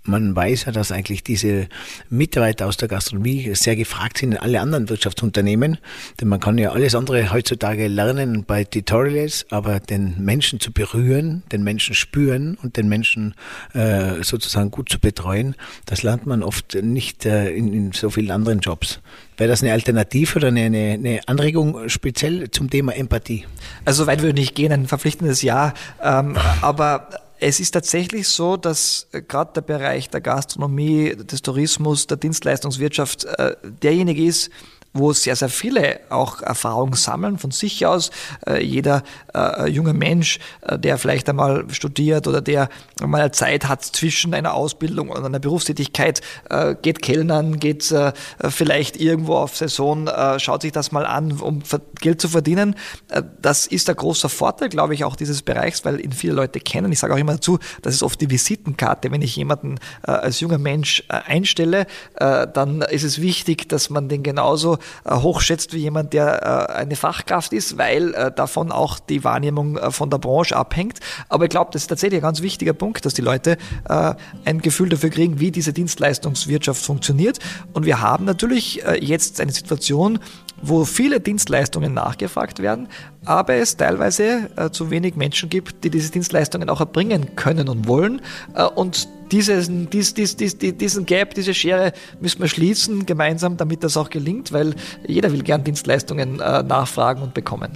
man weiß ja, dass eigentlich diese Mitarbeiter aus der Gastronomie sehr gefragt sind in alle anderen Wirtschaftsunternehmen, denn man kann ja alles andere heutzutage lernen bei Tutorials, aber den Menschen zu berühren, den Menschen spüren und den Menschen äh, sozusagen gut zu betreuen, das lernt man oft nicht äh, in, in, so vielen anderen Jobs. Wäre das eine Alternative oder eine, eine, Anregung speziell zum Thema Empathie? Also weit würde ich gehen, ein verpflichtendes Ja, ähm, aber es ist tatsächlich so, dass äh, gerade der Bereich der Gastronomie, des Tourismus, der Dienstleistungswirtschaft äh, derjenige ist, wo sehr, sehr viele auch Erfahrungen sammeln von sich aus. Äh, jeder äh, junge Mensch, äh, der vielleicht einmal studiert oder der mal Zeit hat zwischen einer Ausbildung und einer Berufstätigkeit, äh, geht Kellnern, geht äh, vielleicht irgendwo auf Saison, äh, schaut sich das mal an, um Geld zu verdienen. das ist ein großer Vorteil, glaube ich, auch dieses Bereichs, weil ihn viele Leute kennen. Ich sage auch immer dazu, das ist oft die Visitenkarte. Wenn ich jemanden als junger Mensch einstelle, dann ist es wichtig, dass man den genauso äh, hochschätzt wie jemand, der äh, eine Fachkraft ist, weil äh, davon auch die Wahrnehmung von der Branche abhängt. Aber ich glaube, das ist tatsächlich ein ganz wichtiger Punkt, dass die Leute ein Gefühl dafür kriegen, wie diese Dienstleistungswirtschaft funktioniert. Und wir haben natürlich jetzt eine Situation, wo viele Dienstleistungen nachgefragt werden, aber es teilweise äh, zu wenig Menschen gibt, die diese Dienstleistungen auch erbringen können und wollen. Äh, und diesen, dies, dies, dies, diesen Gap, diese Schere müssen wir schließen gemeinsam, damit das auch gelingt, weil jeder will gern Dienstleistungen äh, nachfragen und bekommen.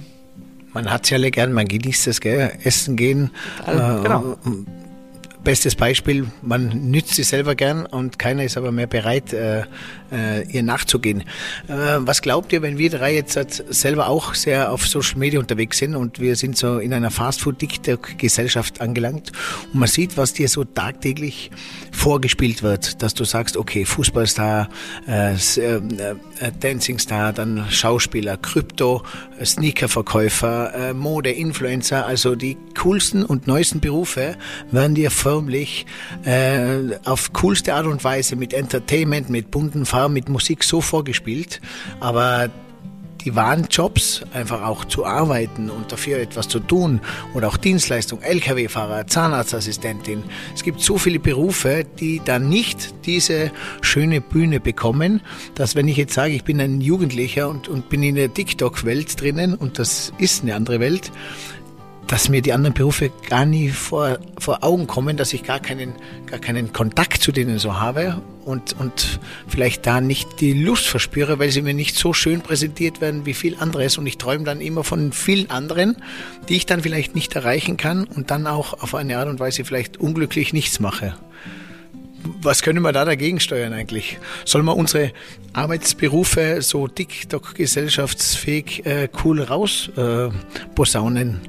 Man hat es ja alle gern, man genießt es, gell? Essen gehen. Äh, genau bestes Beispiel, man nützt sie selber gern und keiner ist aber mehr bereit, äh, äh, ihr nachzugehen. Äh, was glaubt ihr, wenn wir drei jetzt selber auch sehr auf Social Media unterwegs sind und wir sind so in einer Fastfood-TikTok-Gesellschaft angelangt und man sieht, was dir so tagtäglich vorgespielt wird, dass du sagst, okay, Fußballstar, äh, äh, Dancing-Star, dann Schauspieler, Krypto, Sneakerverkäufer, äh, Mode, Influencer, also die coolsten und neuesten Berufe werden dir förmlich äh, auf coolste Art und Weise mit Entertainment, mit bunten Farben, mit Musik so vorgespielt. Aber die wahren Jobs, einfach auch zu arbeiten und dafür etwas zu tun oder auch Dienstleistung, Lkw-Fahrer, Zahnarztassistentin. Es gibt so viele Berufe, die dann nicht diese schöne Bühne bekommen, dass wenn ich jetzt sage, ich bin ein Jugendlicher und, und bin in der TikTok-Welt drinnen und das ist eine andere Welt, dass mir die anderen Berufe gar nie vor, vor Augen kommen, dass ich gar keinen, gar keinen Kontakt zu denen so habe und, und vielleicht da nicht die Lust verspüre, weil sie mir nicht so schön präsentiert werden wie viel anderes und ich träume dann immer von vielen anderen, die ich dann vielleicht nicht erreichen kann und dann auch auf eine Art und Weise vielleicht unglücklich nichts mache. Was können wir da dagegen steuern eigentlich? Sollen wir unsere Arbeitsberufe so TikTok gesellschaftsfähig äh, cool raus äh, posaunen?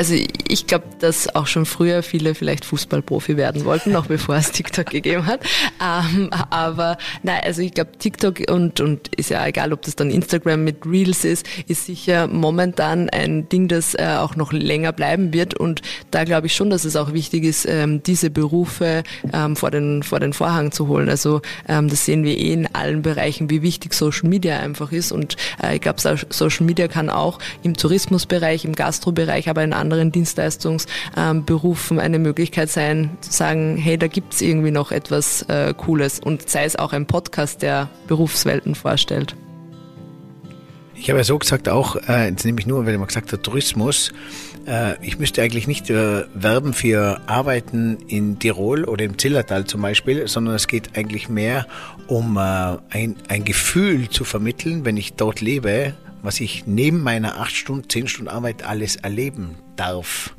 Also ich glaube, dass auch schon früher viele vielleicht Fußballprofi werden wollten, noch bevor es TikTok gegeben hat. Ähm, aber nein, also ich glaube, TikTok und, und ist ja egal, ob das dann Instagram mit Reels ist, ist sicher momentan ein Ding, das äh, auch noch länger bleiben wird. Und da glaube ich schon, dass es auch wichtig ist, ähm, diese Berufe ähm, vor, den, vor den Vorhang zu holen. Also ähm, das sehen wir eh in allen Bereichen, wie wichtig Social Media einfach ist. Und äh, ich glaube, Social Media kann auch im Tourismusbereich, im Gastrobereich, aber in anderen anderen Dienstleistungsberufen eine Möglichkeit sein, zu sagen, hey, da gibt es irgendwie noch etwas äh, Cooles und sei es auch ein Podcast, der Berufswelten vorstellt. Ich habe ja so gesagt auch, äh, jetzt nehme ich nur, weil man gesagt hat, Tourismus, äh, ich müsste eigentlich nicht werben für Arbeiten in Tirol oder im Zillertal zum Beispiel, sondern es geht eigentlich mehr um ein, ein Gefühl zu vermitteln, wenn ich dort lebe, was ich neben meiner acht Stunden, zehn Stunden Arbeit alles erleben darf.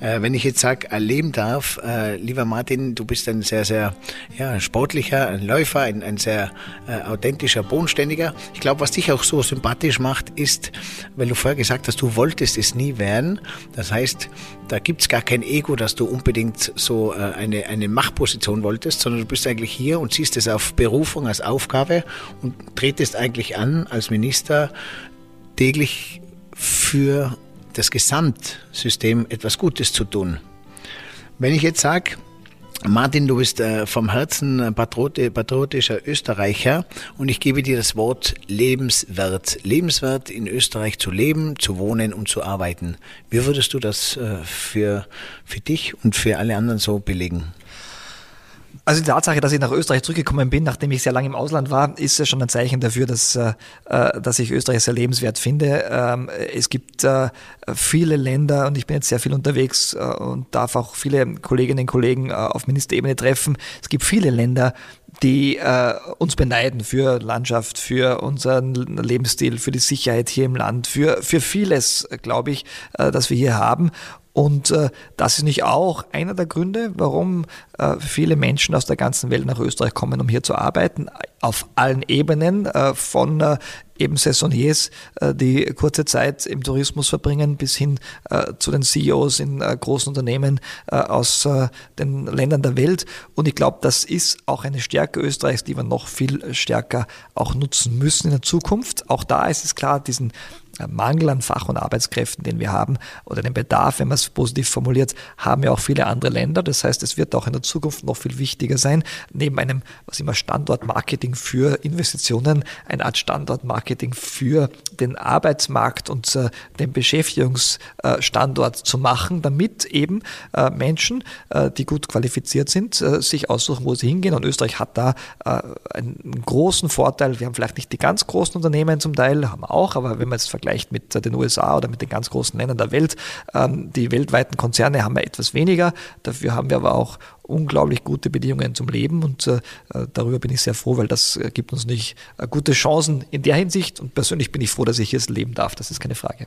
Äh, wenn ich jetzt sage, erleben darf, äh, lieber Martin, du bist ein sehr, sehr ja, sportlicher, ein Läufer, ein, ein sehr äh, authentischer, bodenständiger. Ich glaube, was dich auch so sympathisch macht, ist, weil du vorher gesagt hast, du wolltest es nie werden. Das heißt, da gibt's gar kein Ego, dass du unbedingt so äh, eine, eine Machtposition wolltest, sondern du bist eigentlich hier und siehst es auf Berufung, als Aufgabe und tretest eigentlich an als Minister täglich für das Gesamtsystem etwas Gutes zu tun. Wenn ich jetzt sage, Martin, du bist äh, vom Herzen patriotischer Österreicher und ich gebe dir das Wort lebenswert. Lebenswert in Österreich zu leben, zu wohnen und zu arbeiten. Wie würdest du das äh, für, für dich und für alle anderen so belegen? Also die Tatsache, dass ich nach Österreich zurückgekommen bin, nachdem ich sehr lange im Ausland war, ist ja schon ein Zeichen dafür, dass, äh, dass ich Österreich sehr lebenswert finde. Ähm, es gibt äh, viele Länder und ich bin jetzt sehr viel unterwegs äh, und darf auch viele Kolleginnen und Kollegen auf Ministerebene treffen. Es gibt viele Länder, die äh, uns beneiden für Landschaft, für unseren Lebensstil, für die Sicherheit hier im Land, für, für vieles, glaube ich, äh, das wir hier haben. Und äh, das ist nicht auch einer der Gründe, warum äh, viele Menschen aus der ganzen Welt nach Österreich kommen, um hier zu arbeiten, auf allen Ebenen, äh, von äh, eben Saisoniers, äh, die kurze Zeit im Tourismus verbringen, bis hin äh, zu den CEOs in äh, großen Unternehmen äh, aus äh, den Ländern der Welt. Und ich glaube, das ist auch eine Stärke Österreichs, die wir noch viel stärker auch nutzen müssen in der Zukunft. Auch da ist es klar, diesen Mangel an Fach- und Arbeitskräften, den wir haben, oder den Bedarf, wenn man es positiv formuliert, haben ja auch viele andere Länder. Das heißt, es wird auch in der Zukunft noch viel wichtiger sein, neben einem, was immer Standortmarketing für Investitionen, eine Art Standortmarketing für den Arbeitsmarkt und äh, den Beschäftigungsstandort zu machen, damit eben äh, Menschen, äh, die gut qualifiziert sind, äh, sich aussuchen, wo sie hingehen. Und Österreich hat da äh, einen großen Vorteil. Wir haben vielleicht nicht die ganz großen Unternehmen zum Teil, haben auch, aber wenn man es vergleicht, vergleicht mit den USA oder mit den ganz großen Ländern der Welt. Ähm, die weltweiten Konzerne haben wir etwas weniger. Dafür haben wir aber auch unglaublich gute Bedingungen zum Leben und äh, darüber bin ich sehr froh, weil das äh, gibt uns nicht äh, gute Chancen in der Hinsicht und persönlich bin ich froh, dass ich hier leben darf. Das ist keine Frage.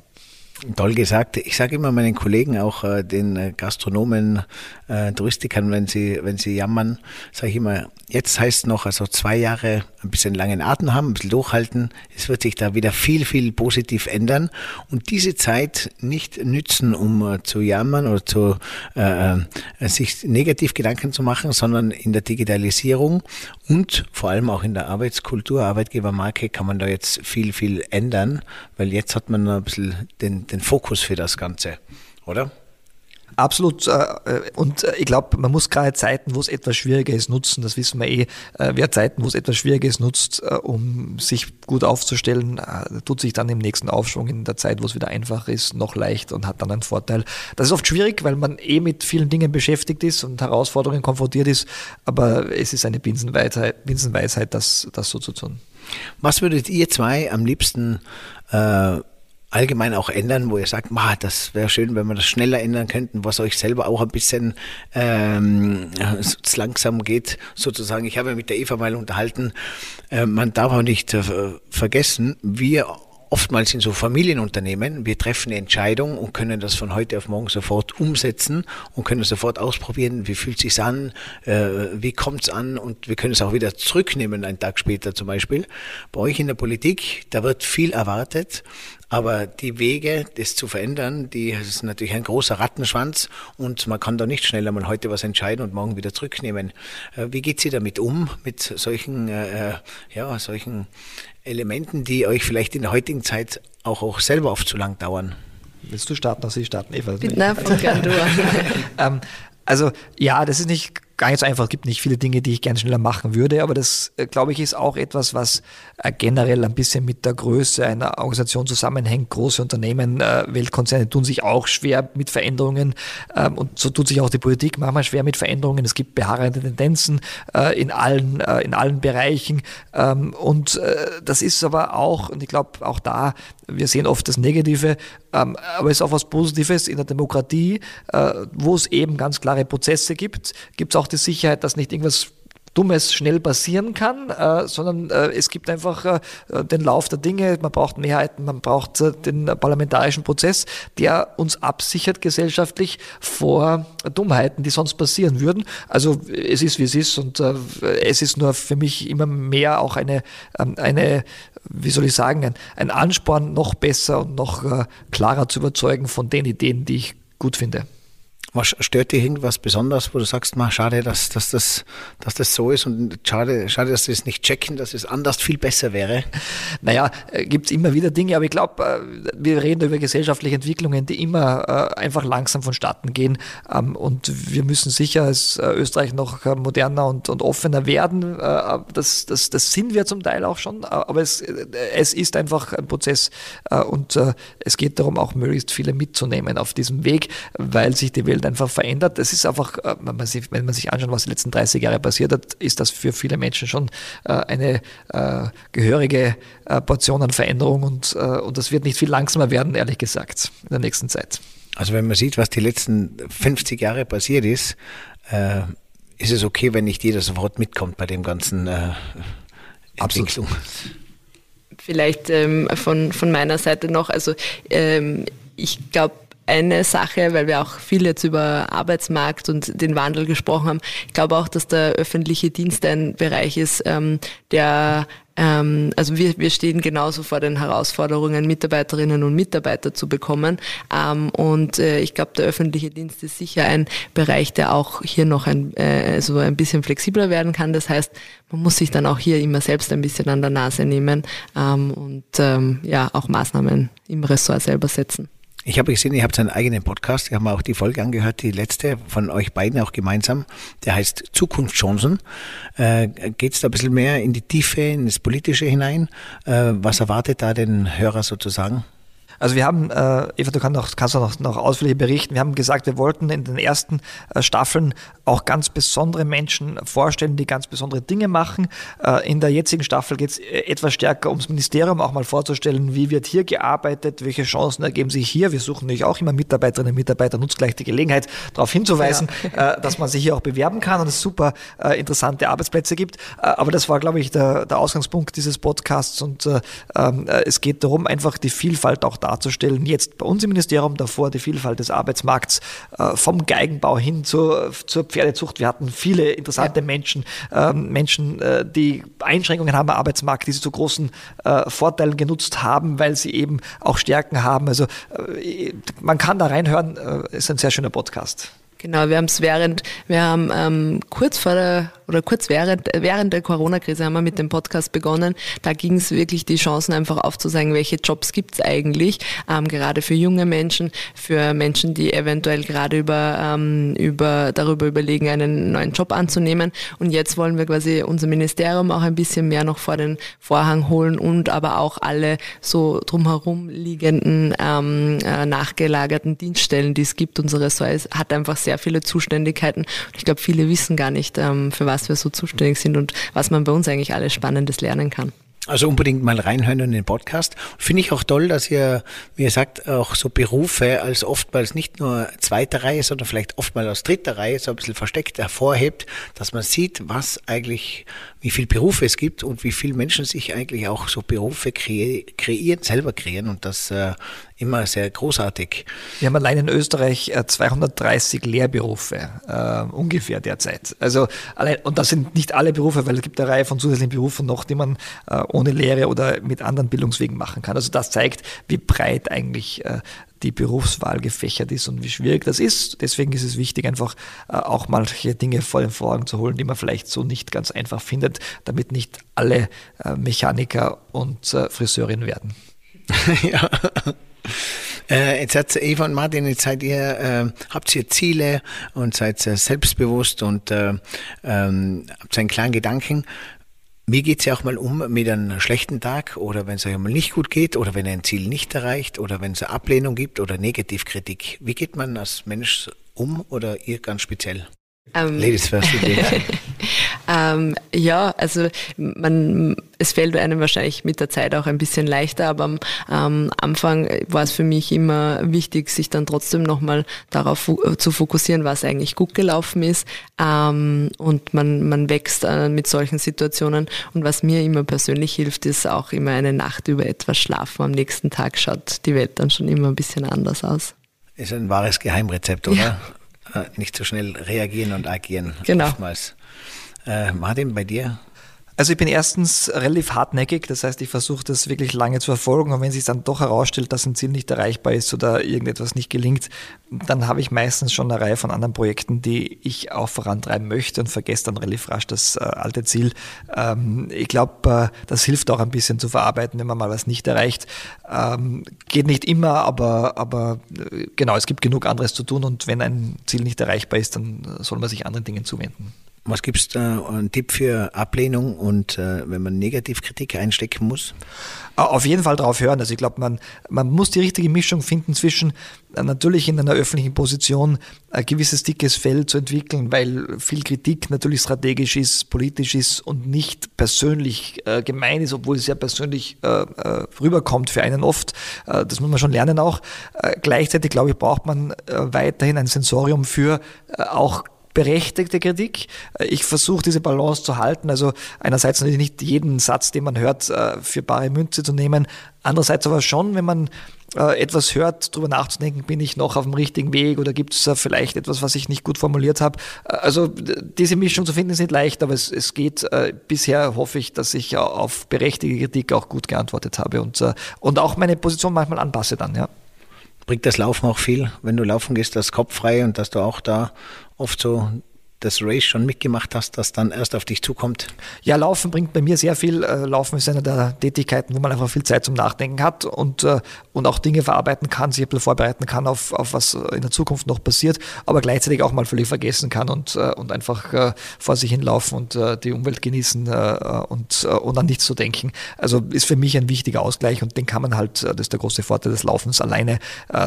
Toll gesagt. Ich sage immer meinen Kollegen, auch äh, den äh, Gastronomen, äh, Touristikern, wenn sie, wenn sie jammern, sage ich immer, jetzt heißt noch, also zwei Jahre ein bisschen langen Atem haben, ein bisschen durchhalten. Es wird sich da wieder viel, viel positiv ändern. Und diese Zeit nicht nützen, um äh, zu jammern oder zu, äh, äh, sich negativ Gedanken zu machen, sondern in der Digitalisierung und vor allem auch in der Arbeitskultur, Arbeitgebermarke kann man da jetzt viel, viel ändern, weil jetzt hat man ein bisschen den, den Fokus für das Ganze, oder? Absolut. Äh, und äh, ich glaube, man muss gerade Zeiten, wo es etwas schwieriger ist, nutzen. Das wissen wir eh. Äh, wer Zeiten, wo es etwas schwieriger ist, nutzt, um sich gut aufzustellen, tut sich dann im nächsten Aufschwung in der Zeit, wo es wieder einfach ist, noch leicht und hat dann einen Vorteil. Das ist oft schwierig, weil man eh mit vielen Dingen beschäftigt ist und Herausforderungen konfrontiert ist. Aber es ist eine Binsenweisheit, Binsenweisheit das, das so zu tun. Was würdet ihr zwei am liebsten äh, allgemein auch ändern, wo ihr sagt, ma, das wäre schön, wenn wir das schneller ändern könnten, was euch selber auch ein bisschen ähm, langsam geht, sozusagen. Ich habe mit der Eva mal unterhalten, äh, man darf auch nicht äh, vergessen, wir oftmals in so Familienunternehmen, wir treffen eine Entscheidung und können das von heute auf morgen sofort umsetzen und können sofort ausprobieren, wie fühlt sich's an, äh, wie kommt's an und wir können es auch wieder zurücknehmen, einen Tag später zum Beispiel. Bei euch in der Politik, da wird viel erwartet, aber die Wege, das zu verändern, die das ist natürlich ein großer Rattenschwanz und man kann da nicht schneller mal heute was entscheiden und morgen wieder zurücknehmen. Äh, wie geht sie damit um, mit solchen, äh, ja, solchen Elementen, die euch vielleicht in der heutigen Zeit auch, auch selber oft zu lang dauern? Willst du starten oder Sie starten, Eva? Na, von du <laughs> ähm, Also ja, das ist nicht so einfach. Es gibt nicht viele Dinge, die ich gerne schneller machen würde, aber das, äh, glaube ich, ist auch etwas, was äh, generell ein bisschen mit der Größe einer Organisation zusammenhängt. Große Unternehmen, äh, Weltkonzerne tun sich auch schwer mit Veränderungen ähm, und so tut sich auch die Politik manchmal schwer mit Veränderungen. Es gibt beharrende Tendenzen in allen, in allen Bereichen ähm, und das ist aber auch, und ich glaube auch da, wir sehen oft das Negative, ähm, aber es ist auch was Positives in der Demokratie, wo es eben ganz klare Prozesse gibt, gibt es auch die Sicherheit, dass nicht irgendwas Dummes schnell passieren kann, äh, sondern äh, es gibt einfach äh, den Lauf der Dinge, man braucht Mehrheiten, man braucht äh, den parlamentarischen Prozess, der uns absichert gesellschaftlich vor Dummheiten, die sonst passieren würden. Also es ist, wie es ist und äh, es ist nur für mich immer mehr auch eine, ähm, eine wie soll ich sagen, ein, ein Ansporn, noch besser und noch äh, klarer zu überzeugen von den Ideen, die ich gut finde. Was stört dich irgendwas besonders, wo du sagst, mal schade, dass, dass, das, dass das so ist und schade, schade, dass sie es nicht checken, dass es anders viel besser wäre? Naja, äh, gibt es immer wieder Dinge, aber ich glaube, äh, wir reden über gesellschaftliche Entwicklungen, die immer äh, einfach langsam vonstatten gehen ähm, und wir müssen sicher als Österreich noch moderner und, und offener werden. Das, das, das sind wir zum Teil auch schon, aber es, es ist einfach ein Prozess und es geht darum, auch möglichst viele mitzunehmen auf diesem Weg, weil sich die Welt Umfeld einfach verändert. Es ist einfach, äh, wenn man, sich, wenn man sich anschaut, was die letzten 30 Jahre passiert hat, ist das für viele Menschen schon äh, eine äh, gehörige Portion an Veränderung und, und das wird nicht viel langsamer werden, ehrlich gesagt, in der nächsten Zeit. Also wenn man sieht, was die letzten 50 Jahre passiert ist, ist es okay, wenn nicht jeder sofort mitkommt bei dem ganzen äh, Entwicklung. Absolut. Vielleicht ähm, von, von meiner Seite noch, also ähm, ich glaube, eine Sache, weil wir auch viel jetzt über Arbeitsmarkt und den Wandel gesprochen haben. Ich glaube auch, dass der öffentliche Dienst ein Bereich ist, ähm, der ähm, also wir, wir stehen genauso vor den Herausforderungen, Mitarbeiterinnen und Mitarbeiter zu bekommen. Ähm, und äh, ich glaube, der öffentliche Dienst ist sicher ein Bereich, der auch hier noch ein, äh, so ein bisschen flexibler werden kann. Das heißt, man muss sich dann auch hier immer selbst ein bisschen an der Nase nehmen ähm, und ähm, ja auch Maßnahmen im Ressort selber setzen. Ich habe gesehen, ihr habt einen eigenen Podcast. Ich habe mir auch die Folge angehört, die letzte von euch beiden auch gemeinsam. Der heißt Zukunftschancen. Äh, Geht es da ein bisschen mehr in die Tiefe, in das Politische hinein? Äh, was erwartet da den Hörer sozusagen? Also wir haben, äh, Eva, du kannst noch, kannst noch, noch ausführlich berichten, wir haben gesagt, wir wollten in den ersten äh, Staffeln auch ganz besondere Menschen vorstellen, die ganz besondere Dinge machen. Äh, in der jetzigen Staffel geht es äh, etwas stärker ums Ministerium, auch mal vorzustellen, wie wird hier gearbeitet, welche Chancen ergeben sich hier. Wir suchen natürlich auch immer Mitarbeiterinnen und Mitarbeiter, nutzt gleich die Gelegenheit, darauf hinzuweisen, ja. äh, dass man sich hier auch bewerben kann und es super äh, interessante Arbeitsplätze gibt. Aber das war, glaube ich, der, der Ausgangspunkt dieses Podcasts und äh, ähm, äh, es geht darum, einfach die Vielfalt auch da darzustellen. Jetzt bei uns im Ministerium davor die Vielfalt des Arbeitsmarkts äh, vom Geigenbau hin zur, zur Pferdezucht. Wir hatten viele interessante ja. Menschen, äh, Menschen, äh, die Einschränkungen haben am Arbeitsmarkt, die sie zu großen äh, Vorteilen genutzt haben, weil sie eben auch Stärken haben. Also äh, man kann da reinhören, äh, ist ein sehr schöner Podcast. Genau, wir haben es während, wir haben ähm, kurz vor der oder kurz während, während der Corona-Krise haben wir mit dem Podcast begonnen. Da ging es wirklich die Chancen einfach aufzuzeigen, welche Jobs gibt es eigentlich, ähm, gerade für junge Menschen, für Menschen, die eventuell gerade über, ähm, über, darüber überlegen, einen neuen Job anzunehmen. Und jetzt wollen wir quasi unser Ministerium auch ein bisschen mehr noch vor den Vorhang holen und aber auch alle so drumherum liegenden ähm, äh, nachgelagerten Dienststellen, die es gibt. Unsere Ressort hat einfach sehr viele Zuständigkeiten. Ich glaube, viele wissen gar nicht, ähm, für was was wir so zuständig sind und was man bei uns eigentlich alles Spannendes lernen kann. Also unbedingt mal reinhören in den Podcast. Finde ich auch toll, dass ihr, wie ihr sagt, auch so Berufe als oftmals nicht nur zweiter Reihe, sondern vielleicht oftmals aus dritter Reihe so ein bisschen versteckt hervorhebt, dass man sieht, was eigentlich, wie viel Berufe es gibt und wie viele Menschen sich eigentlich auch so Berufe kreieren, selber kreieren und das äh, immer sehr großartig. Wir haben allein in Österreich 230 äh, Lehrberufe äh, ungefähr derzeit. Also allein, und das sind nicht alle Berufe, weil es gibt eine Reihe von zusätzlichen Berufen noch, die man äh, ohne Lehre oder mit anderen Bildungswegen machen kann. Also das zeigt, wie breit eigentlich äh, die Berufswahl gefächert ist und wie schwierig das ist. Deswegen ist es wichtig, einfach äh, auch manche Dinge vor den Vorhang zu holen, die man vielleicht so nicht ganz einfach findet, damit nicht alle äh, Mechaniker und äh, Friseurinnen werden. <laughs> ja. Äh, jetzt hat Eva und Martin, jetzt seid ihr, äh, habt ihr Ziele und seid äh, selbstbewusst und äh, ähm, habt einen klaren Gedanken. Wie geht es ja auch mal um mit einem schlechten Tag oder wenn es euch mal nicht gut geht oder wenn ihr ein Ziel nicht erreicht oder wenn es eine Ablehnung gibt oder Negativkritik. Wie geht man als Mensch um oder ihr ganz speziell? Ähm, Ladies first. <laughs> ähm, ja, also man, es fällt einem wahrscheinlich mit der Zeit auch ein bisschen leichter, aber am ähm, Anfang war es für mich immer wichtig, sich dann trotzdem nochmal darauf zu fokussieren, was eigentlich gut gelaufen ist. Ähm, und man, man wächst äh, mit solchen Situationen. Und was mir immer persönlich hilft, ist auch immer eine Nacht über etwas schlafen. Am nächsten Tag schaut die Welt dann schon immer ein bisschen anders aus. Ist ein wahres Geheimrezept, oder? Ja. Äh, nicht so schnell reagieren und agieren. Genau. Oftmals. Äh, Martin, bei dir? Also ich bin erstens relativ hartnäckig, das heißt, ich versuche das wirklich lange zu verfolgen und wenn sich dann doch herausstellt, dass ein Ziel nicht erreichbar ist oder irgendetwas nicht gelingt, dann habe ich meistens schon eine Reihe von anderen Projekten, die ich auch vorantreiben möchte und vergesse dann relativ rasch das äh, alte Ziel. Ähm, ich glaube, äh, das hilft auch ein bisschen zu verarbeiten, wenn man mal was nicht erreicht. Ähm, geht nicht immer, aber, aber äh, genau, es gibt genug anderes zu tun und wenn ein Ziel nicht erreichbar ist, dann soll man sich anderen Dingen zuwenden. Was gibt es da einen Tipp für Ablehnung und äh, wenn man Negativkritik einstecken muss? Auf jeden Fall drauf hören. Also ich glaube, man, man muss die richtige Mischung finden zwischen äh, natürlich in einer öffentlichen Position ein gewisses dickes Fell zu entwickeln, weil viel Kritik natürlich strategisch ist, politisch ist und nicht persönlich äh, gemein ist, obwohl es sehr persönlich äh, äh rüberkommt für einen oft. Äh, das muss man schon lernen auch. Äh, gleichzeitig, glaube ich, braucht man weiterhin ein Sensorium für auch berechtigte Kritik. Ich versuche diese Balance zu halten. Also einerseits natürlich nicht jeden Satz, den man hört, äh, für bare Münze zu nehmen. Andererseits aber schon, wenn man äh, etwas hört, darüber nachzudenken, bin ich noch auf dem richtigen Weg oder gibt es vielleicht etwas, was ich nicht gut formuliert habe. Äh, also diese Mischung zu finden ist nicht leicht, aber es, es geht. Bisher hoffe ich, dass ich auf berechtigte Kritik auch gut geantwortet habe und, und auch meine Position manchmal anpasse dann, ja. Bringt das Laufen auch viel, wenn du laufen gehst, das Kopf frei und dass du auch da oft so das Race schon mitgemacht hast, das dann erst auf dich zukommt? Ja, Laufen bringt bei mir sehr viel. Äh, Laufen ist eine der Tätigkeiten, wo man einfach viel Zeit zum Nachdenken hat und, äh, und auch Dinge verarbeiten kann, sich ein bisschen vorbereiten kann auf, auf was in der Zukunft noch passiert, aber gleichzeitig auch mal völlig vergessen kann und, äh, und einfach vor sich hinlaufen und die Umwelt genießen und, und an nichts zu denken. Also ist für mich ein wichtiger Ausgleich und den kann man halt, das ist der große Vorteil des Laufens, alleine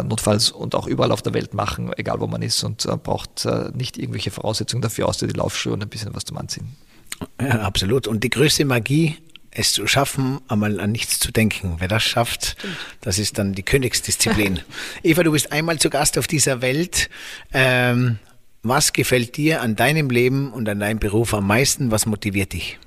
notfalls und auch überall auf der Welt machen, egal wo man ist und braucht nicht irgendwelche Voraussetzungen dafür aus, die Laufschuhe und ein bisschen was zum Anziehen. Ja, absolut. Und die größte Magie, es zu schaffen, einmal an nichts zu denken. Wer das schafft, das ist dann die Königsdisziplin. <laughs> Eva, du bist einmal zu Gast auf dieser Welt. Ähm, was gefällt dir an deinem Leben und an deinem Beruf am meisten? Was motiviert dich?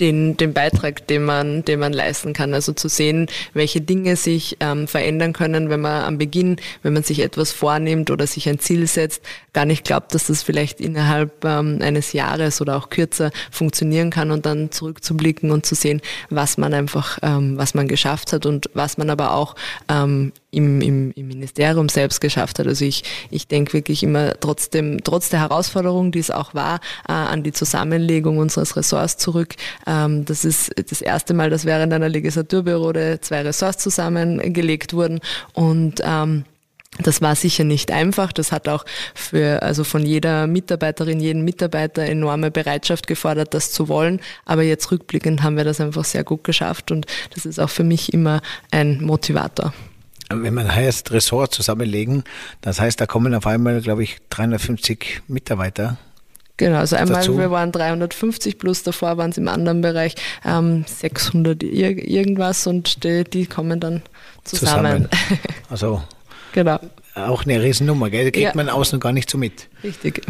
Den, den Beitrag, den man, den man leisten kann. Also zu sehen, welche Dinge sich ähm, verändern können, wenn man am Beginn, wenn man sich etwas vornimmt oder sich ein Ziel setzt, gar nicht glaubt, dass das vielleicht innerhalb ähm, eines Jahres oder auch kürzer funktionieren kann und dann zurückzublicken und zu sehen, was man einfach, ähm, was man geschafft hat und was man aber auch ähm, im, im, im Ministerium selbst geschafft hat. Also ich, ich denke wirklich immer trotzdem, trotz der Herausforderung, die es auch war, äh, an die Zusammenlegung unseres Ressorts zurück. Ähm, das ist das erste Mal, dass während einer Legislaturperiode zwei Ressorts zusammengelegt wurden und ähm, das war sicher nicht einfach. Das hat auch für, also von jeder Mitarbeiterin, jeden Mitarbeiter enorme Bereitschaft gefordert, das zu wollen. Aber jetzt rückblickend haben wir das einfach sehr gut geschafft und das ist auch für mich immer ein Motivator. Wenn man heißt Ressort zusammenlegen, das heißt, da kommen auf einmal, glaube ich, 350 Mitarbeiter Genau, also einmal dazu. wir waren 350 plus, davor waren es im anderen Bereich ähm, 600 ir irgendwas und die, die, kommen dann zusammen. zusammen. <laughs> Also genau. auch eine Riesennummer, gell? kriegt ja. man außen gar nicht so mit. Richtig.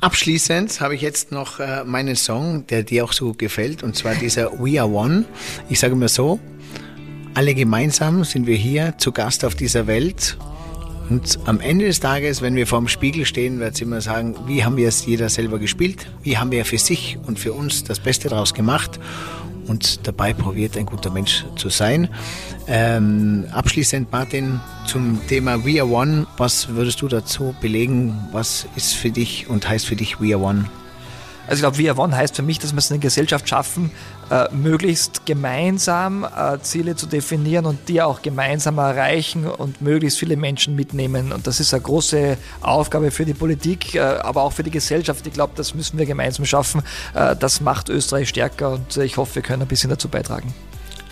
Abschließend habe ich jetzt noch äh, meinen Song, der dir auch so gut gefällt, und zwar dieser We Are One. Ich sage mal so, alle gemeinsam sind wir hier zu Gast auf dieser Welt. Und am Ende des Tages, wenn wir vorm Spiegel stehen, wird es immer sagen, wie haben wir es jeder selber gespielt? Wie haben wir für sich und für uns das Beste daraus gemacht? Und dabei probiert, ein guter Mensch zu sein. Ähm, abschließend, Martin, zum Thema We Are One. Was würdest du dazu belegen? Was ist für dich und heißt für dich We Are One? Also ich glaube, We Are One heißt für mich, dass wir es eine Gesellschaft schaffen, äh, möglichst gemeinsam äh, Ziele zu definieren und die auch gemeinsam erreichen und möglichst viele Menschen mitnehmen. Und das ist eine große Aufgabe für die Politik, äh, aber auch für die Gesellschaft. Ich glaube, das müssen wir gemeinsam schaffen. Äh, das macht Österreich stärker und ich hoffe, wir können ein bisschen dazu beitragen.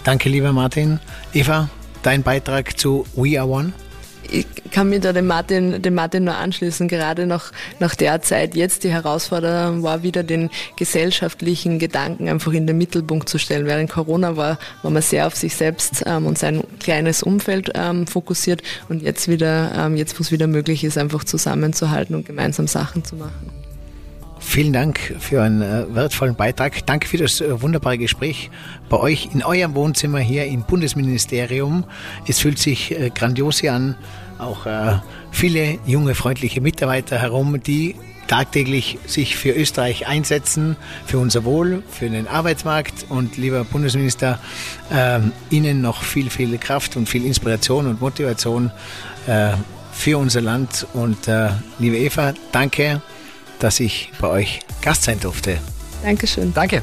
Danke, lieber Martin. Eva, dein Beitrag zu We Are One? Ich kann mir da dem Martin, dem Martin nur anschließen, gerade nach, nach der Zeit jetzt die Herausforderung war, wieder den gesellschaftlichen Gedanken einfach in den Mittelpunkt zu stellen. Während Corona war, war man sehr auf sich selbst ähm, und sein kleines Umfeld ähm, fokussiert und jetzt wieder, ähm, jetzt wo es wieder möglich ist, einfach zusammenzuhalten und gemeinsam Sachen zu machen. Vielen Dank für einen äh, wertvollen Beitrag. Danke für das äh, wunderbare Gespräch bei euch in eurem Wohnzimmer hier im Bundesministerium. Es fühlt sich äh, grandios an. Auch viele junge, freundliche Mitarbeiter herum, die tagtäglich sich für Österreich einsetzen, für unser Wohl, für den Arbeitsmarkt. Und lieber Bundesminister, Ihnen noch viel, viel Kraft und viel Inspiration und Motivation für unser Land. Und liebe Eva, danke dass ich bei euch Gast sein durfte. Dankeschön. Danke.